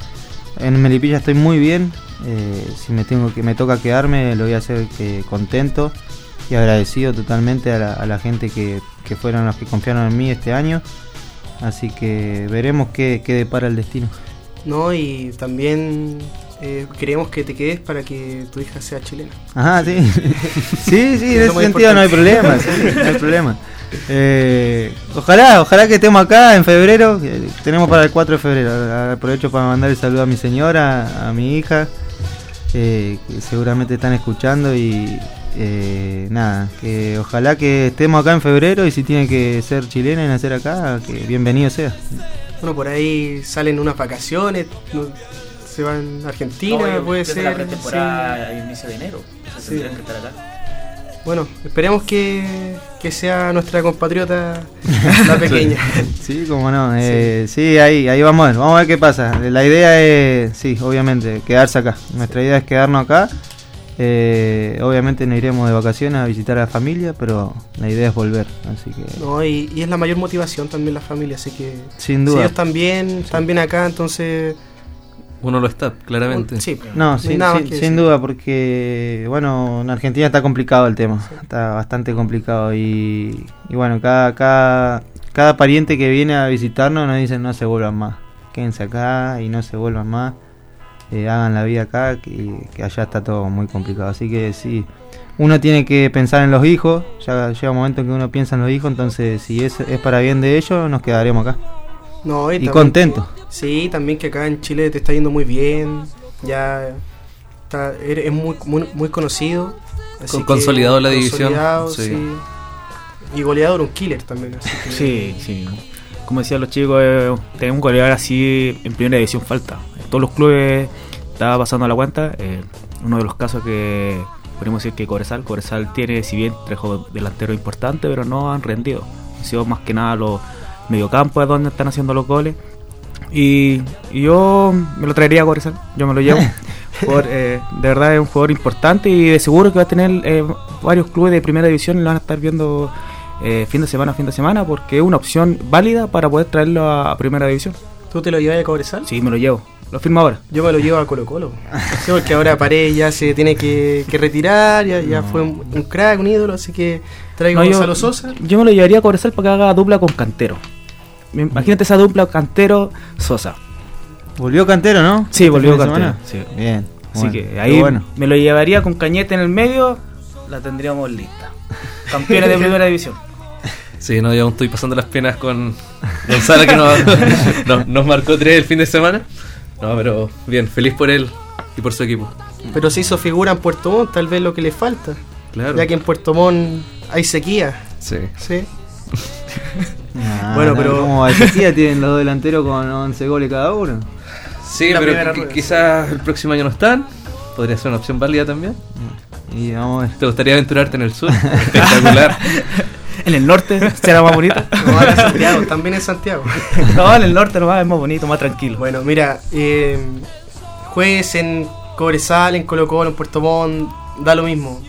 en Melipilla estoy muy bien. Eh, si me tengo que me toca quedarme, lo voy a hacer que contento y agradecido totalmente a la, a la gente que, que fueron los que confiaron en mí este año. Así que veremos qué, qué depara el destino. ¿no? Y también eh, queremos que te quedes para que tu hija sea chilena. Ajá, sí. sí, sí, en ese sentido no hay problema, sí, no hay problema. Eh, ojalá, ojalá que estemos acá en febrero. eh, Tenemos para el 4 de febrero. Aprovecho para mandar el saludo a mi señora, a mi hija, eh, que seguramente están escuchando y eh, nada, que ojalá que estemos acá en febrero y si tiene que ser chilena y nacer acá, que bienvenido sea. Bueno, por ahí salen unas vacaciones, no- se van a Argentina, No, puede ser. la pretemporada sí. inicio de enero. O sea, Sí. tendrían que estar acá. Bueno, esperemos que, que sea nuestra compatriota la pequeña. Sí, como no. eh, sí, ahí, ahí vamos a ver. Vamos a ver qué pasa. La idea es, sí, obviamente, quedarse acá. Nuestra idea es quedarnos acá. Eh, obviamente no iremos de vacaciones a visitar a la familia, pero la idea es volver. Así que, No, y, y es la mayor motivación también la familia, así que sin si duda. ellos también están bien acá, entonces Uno lo está, claramente. sí, No, sin, sin- sin duda, porque, bueno, en Argentina está complicado el tema. Está bastante complicado. Y, y bueno, cada, cada, cada pariente que viene a visitarnos nos dicen no se vuelvan más. Quédense acá y no se vuelvan más. eh, hagan la vida acá, que, que allá está todo muy complicado. Así que sí, uno tiene que pensar en los hijos. Ya llega un momento en que uno piensa en los hijos. Entonces, si es, es para bien de ellos, nos quedaremos acá. No, Y también contentos. que- sí, también que acá en Chile te está yendo muy bien, ya está, eres es muy, muy, muy conocido. así Con- que- consolidado la división, consolidado, sí. sí. Y goleador, un killer también. Así que, Sí, sí. Como decían los chicos, eh, tener un goleador así en primera división falta. En todos los clubes estaba pasando a la cuenta. eh, uno de los casos que podemos decir que Cobresal. Cobresal tiene, si bien, trajo delanteros importantes, pero no han rendido. Han sido más que nada los mediocampos es donde están haciendo los goles. Y, y yo me lo traería a Cobresal, yo me lo llevo. Por, eh, de verdad es un jugador importante y de seguro que va a tener eh, varios clubes de primera división y lo van a estar viendo eh, fin de semana a fin de semana porque es una opción válida para poder traerlo a, a primera división. ¿Tú te lo llevas a Cobresal? Sí, me lo llevo. Lo firmo ahora. Yo me lo llevo a Colo Colo. Sí, porque ahora Paredes ya se tiene que, que retirar, ya, ya fue un, un crack, un ídolo, así que traigo No, a yo, Gonzalo Sosa. yo me lo llevaría a Cobresal para que haga dupla con Cantero. Imagínate esa dupla Cantero-Sosa. Volvió Cantero, ¿no? Sí, ¿Este volvió Cantero. sí. Bien. Así bueno, que ahí bueno. me lo llevaría con Cañete en el medio, la tendríamos lista. Campeones de primera división. Sí, no, yo aún estoy pasando las penas con Gonzalo que nos, nos, nos marcó tres el fin de semana. No, pero bien, feliz por él y por su equipo. Pero se hizo figura en Puerto Montt, tal vez lo que le falta. Claro. Ya que en Puerto Montt hay sequía. Sí. ¿sí? Ah, Bueno, no, pero- ¿Cómo va sequía? Tienen los delanteros con 11 goles cada uno. Sí, La pero quizás el próximo año no están. Podría ser una opción válida también. Y vamos a ver. ¿Te gustaría aventurarte en el sur? Espectacular. En el norte será más bonito. No, Santiago, también en Santiago. no, en el norte nomás es más bonito, más tranquilo. Bueno, mira, eh, juegues en Cobresal, en Colo Colo, en Puerto Montt, da lo mismo.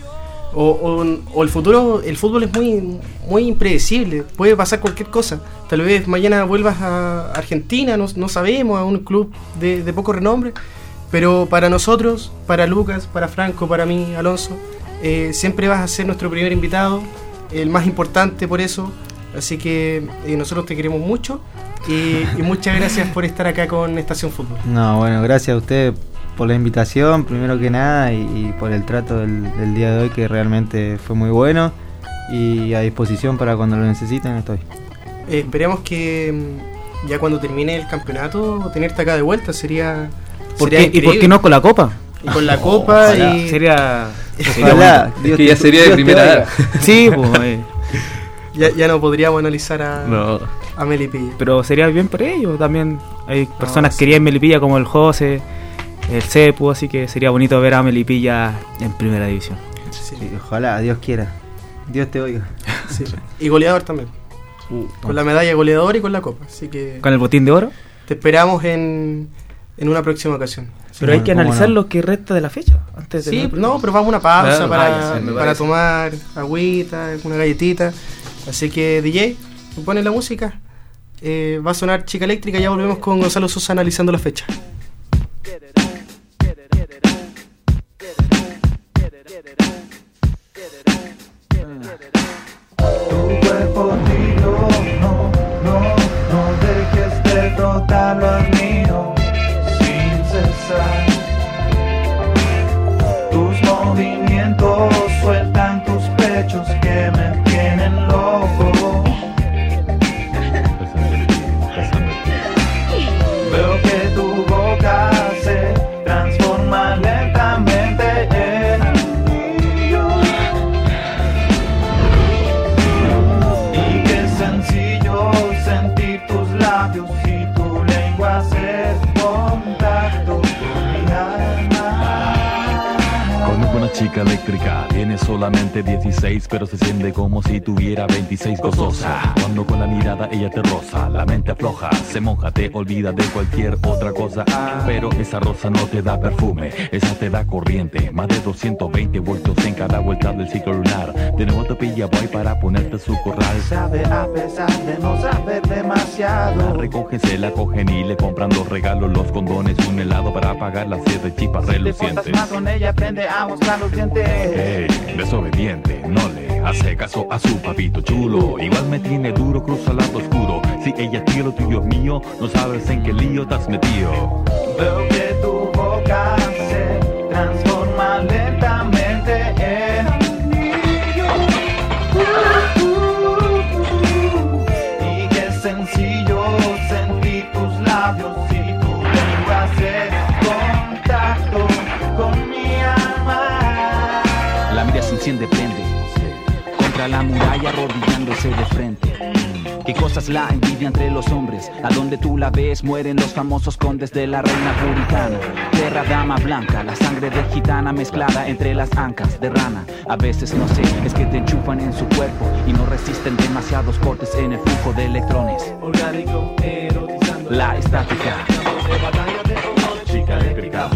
O, o- o el futuro, el fútbol es muy, muy impredecible, puede pasar cualquier cosa. Tal vez mañana vuelvas a Argentina, no, no sabemos, a un club de, de poco renombre. Pero para nosotros, para Lucas, para Franco, para mí, Alonso, eh, siempre vas a ser nuestro primer invitado, el más importante por eso. Así que eh, nosotros te queremos mucho y, y muchas gracias por estar acá con Estación Fútbol. No, bueno, gracias a usted por la invitación, primero que nada, y, y por el trato del, del día de hoy, que realmente fue muy bueno. Y a disposición para cuando lo necesiten, estoy. Eh, esperemos que mm, ya cuando termine el campeonato, tenerte acá de vuelta sería. ¿Por sería qué- ¿Y por qué no con la copa? Y con la copa Ojalá. y. Sería. Ojalá, Es Dios que te- ya sería de Dios primera. Sí, pues, eh, Ya, ya no podríamos analizar a, No. a Melipilla. pero sería bien por ellos. También hay personas sí. que querían Melipilla como el José, el Cepu, así que sería bonito ver a Melipilla en primera división. Sí, Sí, ojalá, Dios quiera. Dios te oiga. sí. Y goleador también. Con la medalla goleador y con la copa. Así que Con el botín de oro. te esperamos en, en una próxima ocasión. Pero hay que ¿cómo analizar no? lo que resta de la fecha. Antes de Sí, no, pero vamos a una pausa Claro, para, vaya, sí, me para tomar agüita, una galletita. Así que, DJ, ¿me pones la música? Eh, va a sonar Chica Eléctrica. Ya volvemos con Gonzalo Sosa analizando la fecha. Tu cuerpo tiro, no, no, no dejes de frotarlo al mío chica eléctrica, tiene solamente 16, pero se siente como si tuviera 26 gozosa. Cuando con la mirada ella te roza, la mente afloja, se moja, te olvida de cualquier otra cosa. Pero esa rosa no te da perfume, esa te da corriente. Más de 220 voltios en cada vuelta del ciclo lunar. De nuevo te pilla boy para ponerte su corral. Sabe a pesar de no saber La demasiado. recogen, se la cogen y le compran los regalos, los condones, un helado para pagar las siete chipas Te portas relucientes. más con ella, aprende a mostrar los dientes. Ey, desobediente, no le hace caso a su papito chulo. Igual me tiene duro, cruza lado oscuro. Si ella es lo tuyo es mío, no sabes en qué lío te has metido. Veo que tu boca se transforma lentamente enciende, prende. Contra la muralla arrodillándose de frente. Qué cosas la envidia entre los hombres A donde tú la ves mueren los famosos condes de la reina puritana. Tierra dama blanca, la sangre de gitana mezclada entre las ancas de rana. A veces no sé, es que te enchufan en su cuerpo Y no resisten demasiados cortes en el flujo de electrones. Orgánico, erotizando La estática. Chica eléctrica,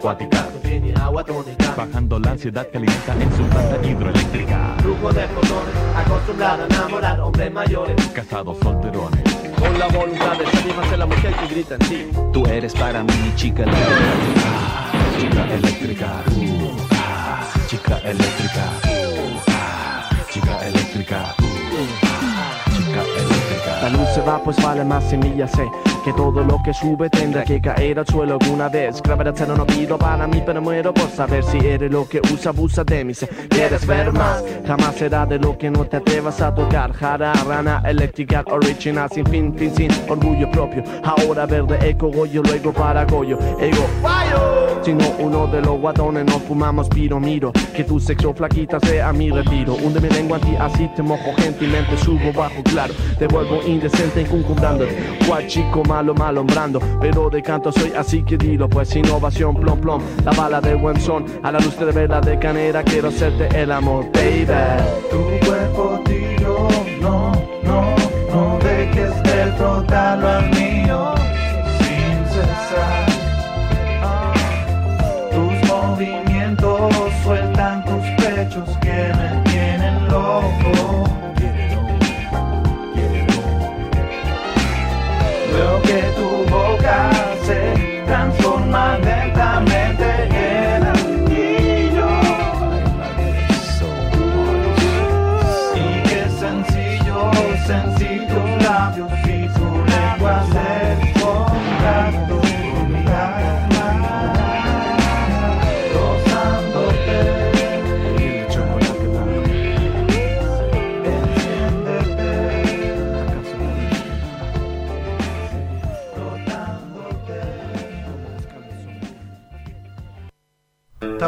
cuática, Tiene agua tónica. bajando la ansiedad que alimenta en su planta hidroeléctrica. Flujo de fotones, acostumbrada a enamorar hombres mayores. Casados solterones, Con la voluntad de satisfacer la mujer que grita en ti. Tú eres para mí chica eléctrica chica eléctrica, uh, ah, chica eléctrica, uh, ah, chica eléctrica, uh, ah, chica eléctrica. La luz se va, pues vale más semilla sé que todo lo que sube tendrá que caer al suelo alguna vez. Gravedad no pido para mí, pero muero por saber si eres lo que usa, abusa de mí. Quieres ver más, jamás será de lo que no te atrevas a tocar. Jara, rana, eléctrica, original, sin fin, fin, sin orgullo propio. Ahora verde, eco, goyo, luego para goyo, ego. Si no, uno de los guatones no fumamos piro, miro Que tu sexo flaquita sea mi retiro Hunde mi lengua en ti, así te mojo gentilmente Subo bajo, claro, te vuelvo indecente encumbrando. Cual chico malo malombrando, pero de canto soy así que dilo, pues innovación plom plom. La bala de buen son, a la luz de vela de canera quiero hacerte el amor, baby. Tu cuerpo tiro, no, no, no dejes de frotarlo al mío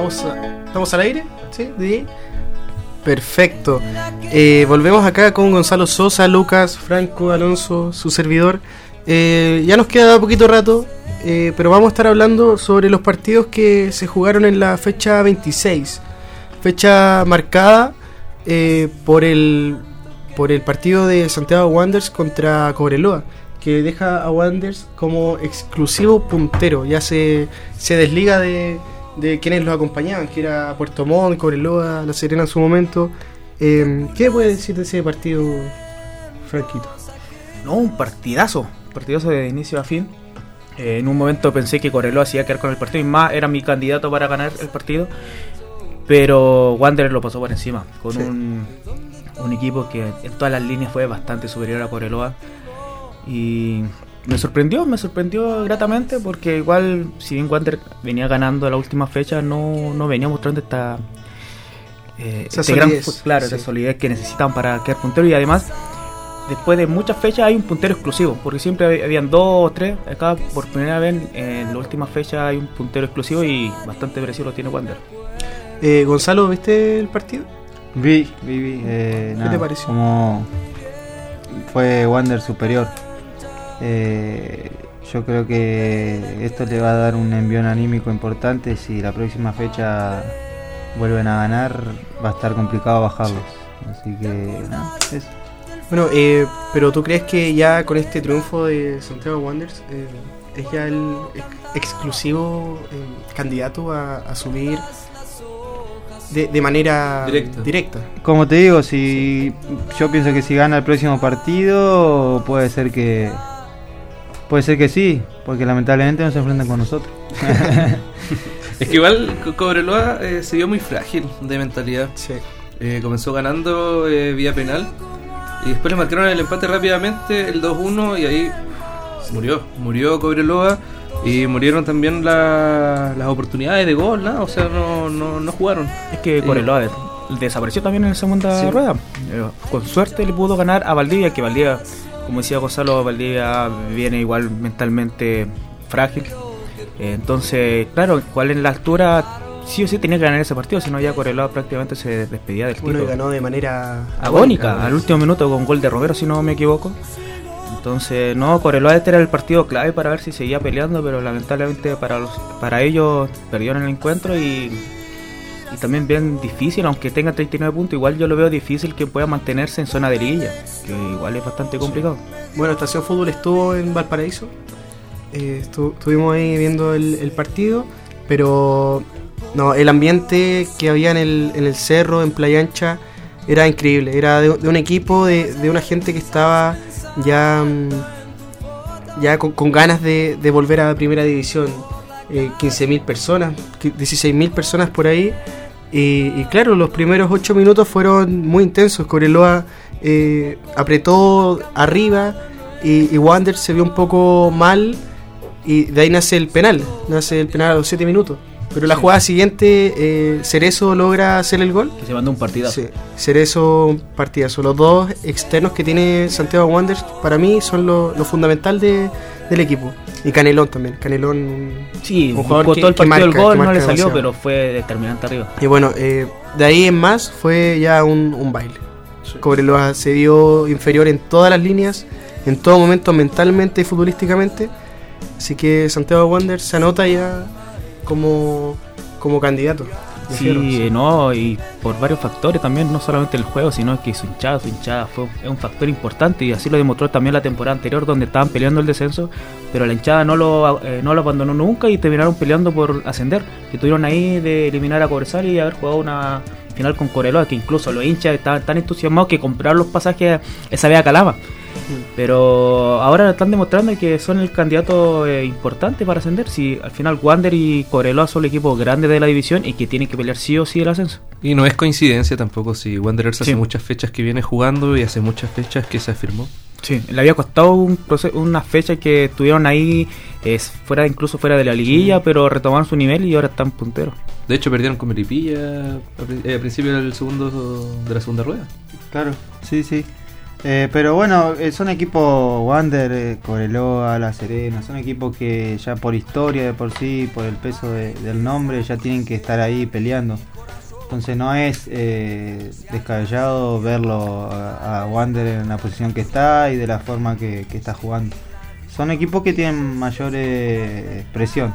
¿Estamos, ¿Estamos al aire? ¿Sí? ¿DJ? Perfecto. Eh, volvemos acá con Gonzalo Sosa, Lucas, Franco, Alonso, su servidor. Eh, ya nos queda poquito rato, eh, pero vamos a estar hablando sobre los partidos que se jugaron en la fecha 26. Fecha marcada por, el, por el partido de Santiago Wanderers contra Cobreloa, que deja a Wanderers como exclusivo puntero. Ya se, se desliga de, de quienes los acompañaban, que era Puerto Montt, Cobreloa, La Serena en su momento. Eh, ¿Qué puede decir de ese partido, Franquito? No, un partidazo. Partidazo de inicio a fin. Eh, en un momento pensé que Coreloa hacía quedar con el partido y más era mi candidato para ganar el partido. Pero Wanderer lo pasó por encima. Con Sí. un, un equipo que en todas las líneas fue bastante superior a Coreloa. Y me sorprendió, me sorprendió gratamente porque igual, si bien Wander venía ganando la última fecha, no, no venía mostrando esta... eh, Esa este gran solidez, fu- claro, sí. esa solidez que necesitan para quedar puntero y además después de muchas fechas hay un puntero exclusivo, porque siempre hab- habían dos o tres, acá por primera vez en la última fecha hay un puntero exclusivo y bastante precio lo tiene Wander. Eh, Gonzalo, ¿viste el partido? Vi, vi, vi. eh, ¿Qué nada, te pareció? Como fue Wander superior. Eh, yo creo que esto le va a dar un envión anímico importante. Si la próxima fecha vuelven a ganar, va a estar complicado bajarlos. Así que, eso. Bueno, eh, pero ¿tú crees que ya con este triunfo de Santiago Wanderers eh, es ya el ex- exclusivo eh, candidato a, a subir de, de manera Directa. directa? Como te digo, si yo pienso que si gana el próximo partido, puede ser que puede ser que sí, porque lamentablemente no se enfrentan con nosotros. Es que igual Co- Cobreloa eh, se vio muy frágil de mentalidad. Sí. Eh, comenzó ganando eh, vía penal y después le marcaron el empate rápidamente, el 2-1 y ahí murió, murió Cobreloa y murieron también la- las oportunidades de gol, ¿no? o sea, no, no, no jugaron. Es que des- desapareció también en la segunda Sí. rueda. Eh, con suerte le pudo ganar a Valdivia, que Valdivia, como decía Gonzalo, Valdivia viene igual mentalmente frágil. Eh, entonces, claro, cuál en la altura sí o sí tenía que ganar ese partido, si no ya Coreloa prácticamente se despedía del Bueno, y título. ganó de manera Agónica, al último minuto con gol de Romero, si no me equivoco. Entonces, no, Coreloa este era el partido clave para ver si seguía peleando, pero lamentablemente para los, para ellos perdieron el encuentro y, y también bien difícil, aunque tenga 39 puntos, igual yo lo veo difícil que pueda mantenerse en zona de liguilla, que igual es bastante complicado. Bueno, Estación Fútbol estuvo en Valparaíso. Eh, estu- estuvimos ahí viendo el, el partido, pero no, el ambiente que había en el, en el cerro, en Playa Ancha, era increíble. Era de, de un equipo, de, de una gente que estaba ya, mm, ya con, con ganas de, de volver a Primera División. Eh, 15.000 personas, 16.000 personas por ahí. Y, y claro, los primeros 8 minutos fueron muy intensos. Coreloa eh, apretó arriba y, y Wander se vio un poco mal y de ahí nace el penal, nace el penal a los 7 minutos. Pero la jugada siguiente, eh, Cerezo logra hacer el gol. Que se mandó un partidazo. Sí, Cerezo, un partidazo. Los dos externos que tiene Santiago Wanderers para mí son lo, lo fundamental de- del equipo. Y Canelón también. Canelón, Sí, un jugador que- todo el que partido el marca, gol, que no le salió, demasiado. pero fue determinante arriba. Y bueno, eh, de ahí en más fue ya un, un baile. Cobreloa se vio inferior en todas las líneas en todo momento mentalmente y futbolísticamente. Así que Santiago Wander se anota ya como, como candidato. Sí, fierro, no, y por varios factores también, no solamente el juego, sino que su hinchada, su hinchada fue un factor importante y así lo demostró también la temporada anterior donde estaban peleando el descenso, pero la hinchada no lo, eh, no lo abandonó nunca y terminaron peleando por ascender. Y tuvieron ahí de eliminar a Cobresal y haber jugado una final con Coreloa, que incluso los hinchas estaban tan entusiasmados que compraron los pasajes esa vez a Calama. Pero ahora están demostrando que son el candidato eh, importante para ascender. Si al final Wander y Coreloa son el equipo grande de la división y que tienen que pelear sí o sí el ascenso. Y no es coincidencia tampoco si Wanderers Sí. hace muchas fechas que viene jugando y hace muchas fechas que se afirmó. Sí, le había costado un proceso, una fecha que estuvieron ahí eh, fuera incluso fuera de la liguilla, pero retomaron su nivel y ahora están punteros. De hecho, perdieron con Melipilla a, pri- eh, a principio del segundo de la segunda rueda. Claro, sí, sí. Eh, pero bueno, eh, son equipos Wander, eh, Coreloa, La Serena, son equipos que ya por historia de por sí, por el peso de- del nombre, ya tienen que estar ahí peleando. Entonces no es eh, descabellado verlo a, a Wander en la posición que está y de la forma que, que está jugando. Son equipos que tienen mayor eh, presión,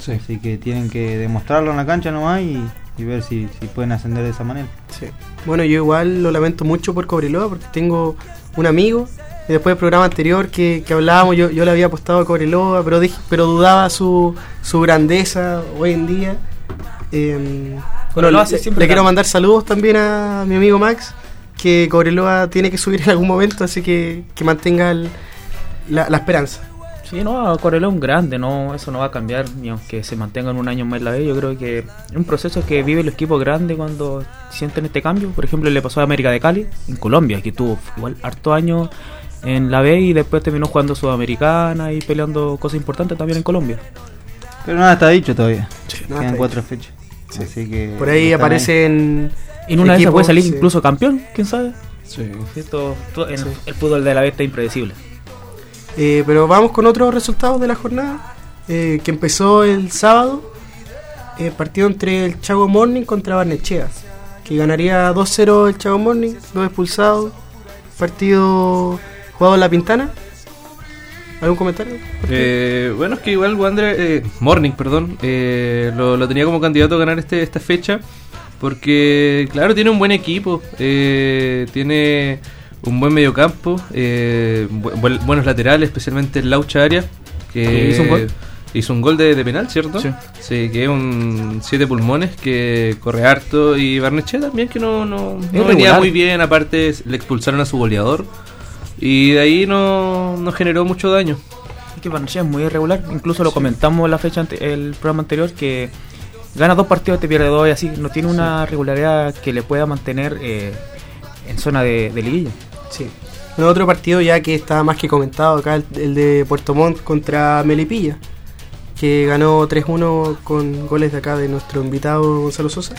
Sí. así que tienen que demostrarlo en la cancha nomás y, y ver si, si pueden ascender de esa manera. Sí. Bueno, yo igual lo lamento mucho por Cobreloa porque tengo un amigo y después del programa anterior que, que hablábamos, yo, yo le había apostado a Cobreloa, pero, dije, pero dudaba su, su grandeza hoy en día. Eh, bueno, le, se siempre le quiero mandar saludos también a mi amigo Max, que Cobreloa tiene que subir en algún momento, así que, que mantenga el- la, la esperanza. Sí, no, un grande, no, eso no va a cambiar ni aunque se mantengan un año más en la B. Yo creo que es un proceso que vive el equipo grande cuando sienten este cambio. Por ejemplo, le pasó a América de Cali en Colombia, que tuvo igual harto años en la B y después terminó jugando Sudamericana y peleando cosas importantes también en Colombia. Pero nada está dicho todavía. nada Quedan cuatro fechas. Así que Por ahí aparecen en una de esas equipos, puede salir sí. incluso campeón, quién sabe. Sí. Esto, todo- en- El fútbol de la B está impredecible. Eh, pero vamos con otros resultados de la jornada, eh, que empezó el sábado, eh, partido entre el Chago Morning contra Barnechea, que ganaría 2-0 el Chago Morning, dos expulsados, partido jugado en La Pintana. ¿Algún comentario? Eh, bueno, es que igual Wander, Morning, perdón, lo, lo tenía como candidato a ganar este, esta fecha. Porque, claro, tiene un buen equipo, tiene un buen mediocampo, eh, bu- buen- buenos laterales, especialmente el Laucha Arias, que Sí, hizo un gol. hizo un gol de, de penal, ¿cierto? Sí. Sí, que es un siete pulmones, que corre harto. Y Barnechea también, que no, no, no venía muy bien, aparte le expulsaron a su goleador. Y de ahí no, no generó mucho daño. Es que Barnechea es muy irregular. Incluso lo comentamos en la fecha ante- el programa anterior que gana dos partidos, te pierde dos y así. No tiene una regularidad que le pueda mantener eh, en zona de, de liguilla. Sí. Bueno, otro partido ya que está más que comentado acá, el, el de Puerto Montt contra Melipilla, que ganó 3-1 con goles de acá de nuestro invitado Gonzalo Sosa.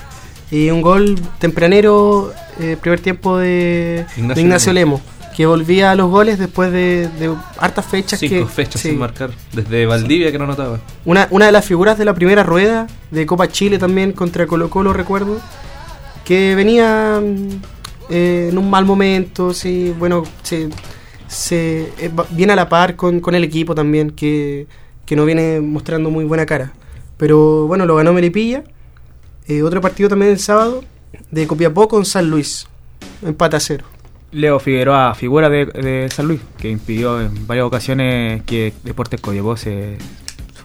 Y un gol tempranero, eh, primer tiempo de de Ignacio Ignacio, Lemo, que volvía a los goles después de, de hartas fechas. Cinco que, fechas sí. sin marcar. Desde Valdivia que no anotaba. Una, una de las figuras de la primera rueda de Copa Chile también contra Colo Colo, recuerdo, que venía mm, eh, en un mal momento, sí, bueno, se, se, eh, viene a la par con, con el equipo también, que, que no viene mostrando muy buena cara. Pero bueno, lo ganó Melipilla. Eh, otro partido también el sábado, de Copiapó con San Luis, empate a cero. Leo Figueroa, figura de, de San Luis, que impidió en varias ocasiones que Deportes Coyapó se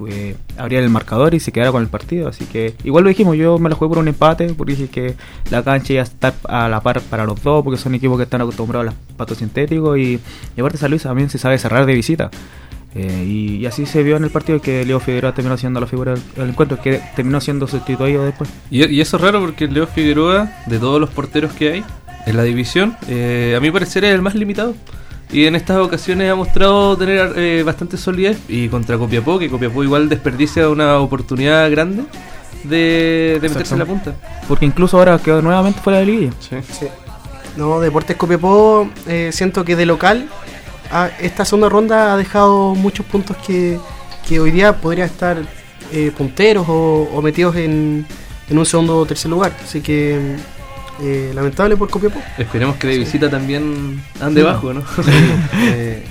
eh, abriera el marcador y se quedara con el partido. Así que igual lo dijimos, yo me lo jugué por un empate, porque dije que la cancha ya está a la par para los dos, porque son equipos que están acostumbrados a los patos sintéticos y, y aparte San Luis también se sabe cerrar de visita. Eh, y, y así se vio en el partido que Leo Figueroa terminó siendo la figura del encuentro, que terminó siendo sustituido después. Y, y eso es raro porque Leo Figueroa, de todos los porteros que hay en la división, eh, a mi parecer es el más limitado. Y en estas ocasiones ha mostrado tener eh, bastante solidez. Y contra Copiapó, que Copiapó igual desperdicia una oportunidad grande de, de meterse en la punta. Porque incluso ahora quedó nuevamente fuera de liguilla. Sí. No, Deportes Copiapó, eh, siento que de local, a- esta segunda ronda ha dejado muchos puntos que, que hoy día podrían estar eh, punteros o, o metidos en, en un segundo o tercer lugar. Así que eh, lamentable por Copiapó. Esperemos que de visita también ande bajo, ¿no? Eh,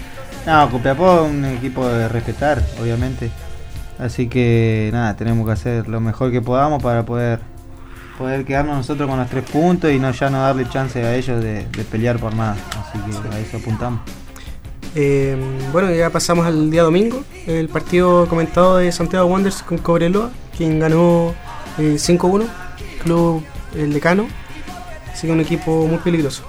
No, Copiapó es un equipo de respetar, obviamente. Así que nada, tenemos que hacer lo mejor que podamos para poder poder quedarnos nosotros con los tres puntos y no ya no darle chance a ellos de, de pelear por nada. Así que a eso apuntamos. Eh, bueno, ya pasamos al día domingo, el partido comentado de Santiago Wanderers con Cobreloa, quien ganó eh, 5-1, Club El Decano, así que un equipo muy peligroso.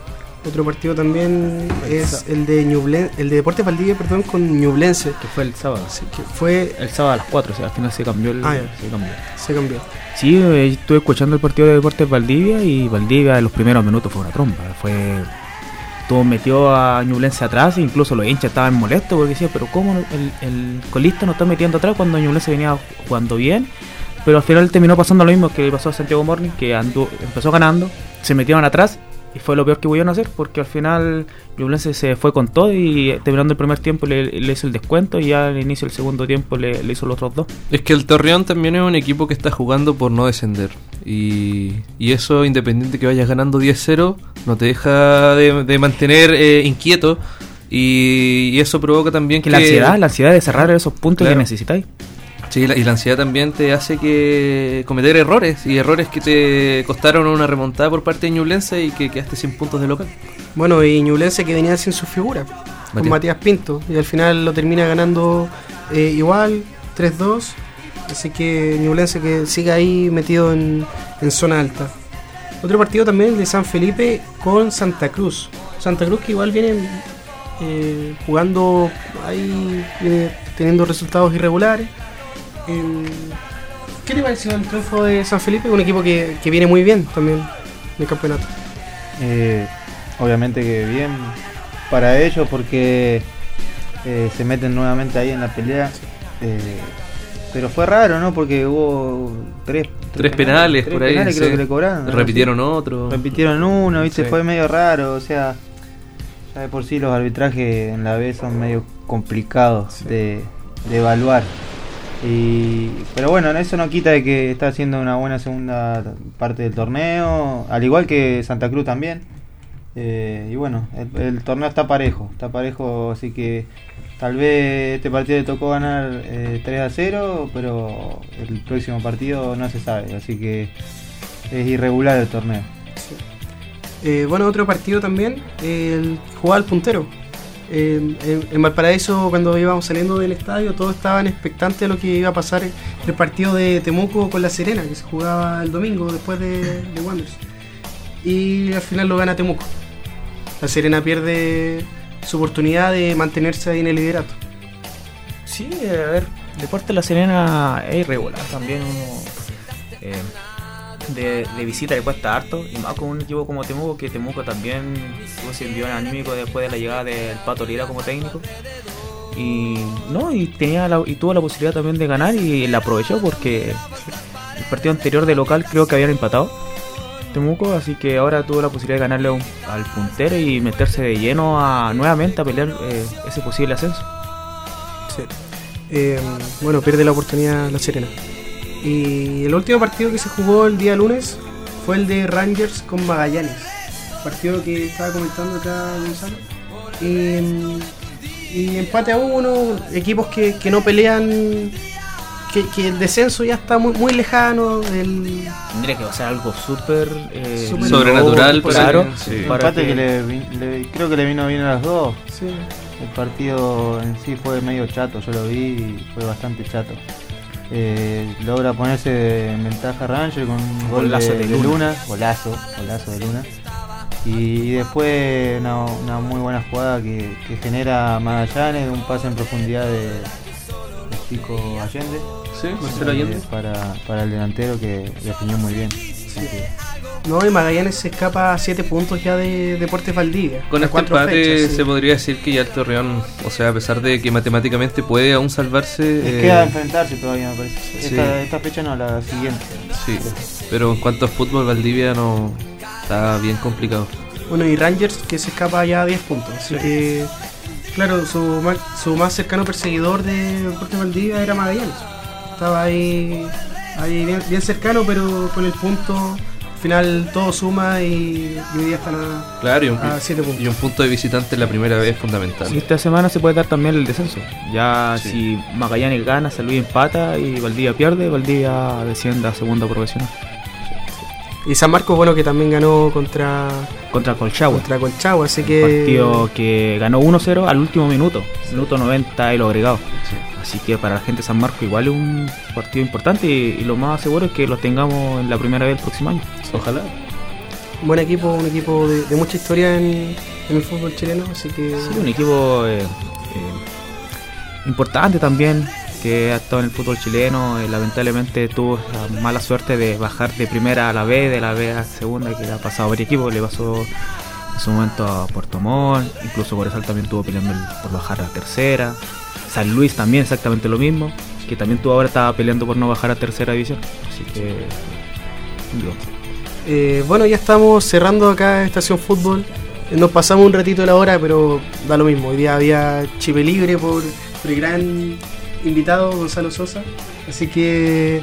Otro partido también es el de Ñublen, el de Deportes Valdivia, perdón, con Ñublense, Que fue el sábado. que fue El sábado a las 4, o sea, al final se cambió el. Ah, se cambió. se cambió. Sí, eh, estuve escuchando el partido de Deportes Valdivia y Valdivia en los primeros minutos fue una tromba. Fue. Todo metió a Ñublense atrás, e incluso los hinchas estaban molestos porque decían, pero ¿cómo el, el colista no está metiendo atrás cuando Ñublense venía jugando bien? Pero al final terminó pasando lo mismo que pasó a Santiago Morning, que empezó ganando, se metieron atrás y fue lo peor que pudieron hacer porque al final Ñublense se fue con todo y terminando el primer tiempo le, le hizo el descuento y ya al inicio del segundo tiempo le, le hizo los otros dos. Es que el Torreón también es un equipo que está jugando por no descender. Y, y eso, independiente que vayas ganando 10-0, no te deja de, de mantener eh, inquieto. Y, y eso provoca también Que la ansiedad, la ansiedad de cerrar esos puntos Claro. que necesitáis. Sí, la- y la ansiedad también te hace que cometer errores. Y errores que te costaron una remontada por parte de Ñublense y que quedaste sin puntos de local. Bueno, y Ñublense que venía sin su figura, con Matías. Pinto, y al final lo termina ganando eh, igual, 3-2. Así que Ñublense que sigue ahí metido en, en zona alta. Otro partido también de San Felipe con Santa Cruz. Santa Cruz que igual viene eh, jugando ahí, viene teniendo resultados irregulares. Em, ¿Qué te pareció el triunfo de San Felipe? Un equipo que, que viene muy bien también en el campeonato. Eh, obviamente que bien para ellos porque eh, se meten nuevamente ahí en la pelea. Eh, pero fue raro, ¿no? Porque hubo tres, Tres penales tres por ahí. penales creo sí. que le cobraron. ¿no? Repitieron otro. Repitieron uno, ¿viste? Sí. Fue medio raro, o sea, ya de por sí los arbitrajes en la B son medio complicados de, de evaluar. Y, pero bueno, eso no quita de que está haciendo una buena segunda parte del torneo, al igual que Santa Cruz también. Eh, y bueno, el, torneo está parejo, está parejo, así que tal vez este partido le tocó ganar eh, 3 a 0, pero el próximo partido no se sabe, así que es irregular el torneo. Eh, bueno, otro partido también, el jugaba al puntero. En, Valparaíso, cuando íbamos saliendo del estadio, todos estaban expectantes de lo que iba a pasar en el partido de Temuco con La Serena, que se jugaba el domingo después de, de Wanderers. Y al final lo gana Temuco. La Serena pierde su oportunidad de mantenerse ahí en el liderato. Sí, a ver, Deporte La Serena es irregular también. Eh, de, de visita le cuesta harto, y más con un equipo como Temuco, que Temuco también ese envión anímico después de la llegada del Pato Lira como técnico. Y no, y tenía la- y tuvo la posibilidad también de ganar y la aprovechó porque el partido anterior de local creo que habían empatado Temuco, así que ahora tuvo la posibilidad de ganarle al puntero y meterse de lleno a nuevamente a pelear eh, ese posible ascenso. Eh, bueno, pierde la oportunidad La Serena. Y el último partido que se jugó el día lunes fue el de Rangers con Magallanes. Partido que estaba comentando acá Gonzalo. Y, y empate a uno, equipos que, que no pelean, que, que el descenso ya está muy, muy lejano. El, Tendría que pasar algo súper eh, Sobrenatural, claro, sí. para Empate que- que le, creo que le vino bien a las dos. sí. El partido en sí fue medio chato, yo lo vi y fue bastante chato. Eh, logra ponerse en ventaja Ranger con un gol Golazo de, de de Luna. Golazo, golazo de Luna. Y después una, una muy buena jugada que, que genera Magallanes, un pase en profundidad de, de Chico Allende. Sí, Marcelo Allende. Eh, Para, para el delantero que definió muy bien. No, y Magallanes se escapa a 7 puntos ya de Deportes Valdivia. Con este cuatro empate fechas, sí. se podría decir que ya el Torreón, o sea, a pesar de que matemáticamente puede aún salvarse, les eh, queda enfrentarse todavía, me parece. sí. Esta, esta fecha no, la siguiente. sí. Pero en cuanto a fútbol, Valdivia no está bien complicado. Bueno, y Rangers que se escapa ya a 10 puntos. Así que, claro, su más, su más cercano perseguidor de Deportes Valdivia era Magallanes. Estaba ahí, ahí bien, bien cercano, pero con el punto final todo suma y, y hoy día están a, Claro, y un, a 7 puntos. y un punto de visitante la primera vez es fundamental. Y esta semana se puede dar también el descenso. Ya Sí. si Magallanes gana, San Luis empata y Valdivia pierde, Valdivia desciende a segunda profesional. Y San Marcos, bueno, que también ganó contra, Contra Colchagua. contra Colchagua, así Un que... partido que ganó 1-0 al último minuto, minuto 90 y lo agregado. Así que para la gente de San Marcos igual es un partido importante y, y lo más seguro es que lo tengamos en la primera vez el próximo año. Ojalá. Buen equipo, un equipo de, de mucha historia en, en el fútbol chileno, así que... Sí, un equipo eh, eh, importante también que ha estado en el fútbol chileno. eh, lamentablemente tuvo la mala suerte de bajar de primera a la B, de la B a segunda, que le ha pasado varios equipos. Le pasó en su momento a Puerto Montt, incluso Cobresal también estuvo peleando el- por bajar a tercera. San Luis también exactamente lo mismo, que también tuvo ahora estaba peleando por no bajar a tercera división. Así que. Eh, bueno, ya estamos cerrando acá Estación Fútbol. Nos pasamos un ratito de la hora, pero da lo mismo. Hoy día había chipe libre por el gran invitado Gonzalo Sosa. Así que,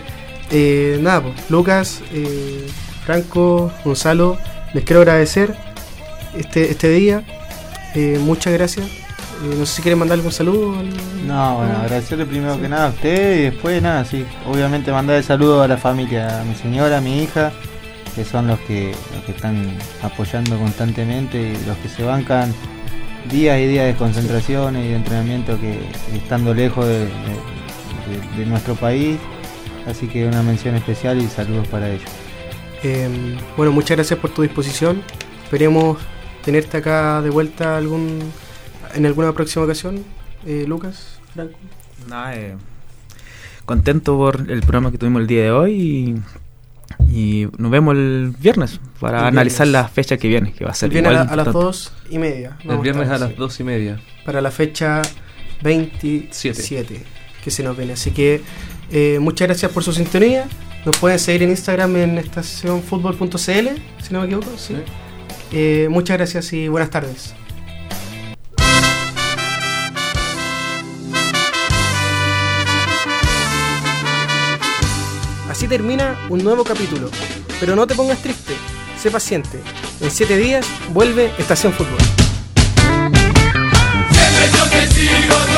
eh, nada, pues, Lucas, eh, Franco, Gonzalo, les quiero agradecer este, este día. Eh, muchas gracias. Eh, no sé si quieren mandar algún saludo. al- No, bueno, agradecerle primero que nada a usted y después nada, sí. Obviamente mandar el saludo a la familia, a mi señora, a mi hija, que son los que, los que están apoyando constantemente los que se bancan días y días de concentraciones y de entrenamiento que estando lejos de, de- de- de nuestro país. Así que una mención especial y saludos para ellos. Eh, bueno, muchas gracias por tu disposición. Esperemos tenerte acá de vuelta algún en alguna próxima ocasión. Eh, Lucas, Franco. Nada, eh, contento por el programa que tuvimos el día de hoy y, y nos vemos el viernes para El analizar viernes. la fecha que viene, que va a ser El viernes a, igual la- a las dos y media. El viernes a las dos y media. Para la fecha 27 que se nos viene. Así que eh, muchas gracias por su sintonía. Nos pueden seguir en Instagram en estacionfutbol.cl, si no me equivoco. ¿sí? Eh, muchas gracias y buenas tardes. Así termina un nuevo capítulo. Pero no te pongas triste, sé paciente. En 7 días vuelve Estación Fútbol. Siempre yo sigo.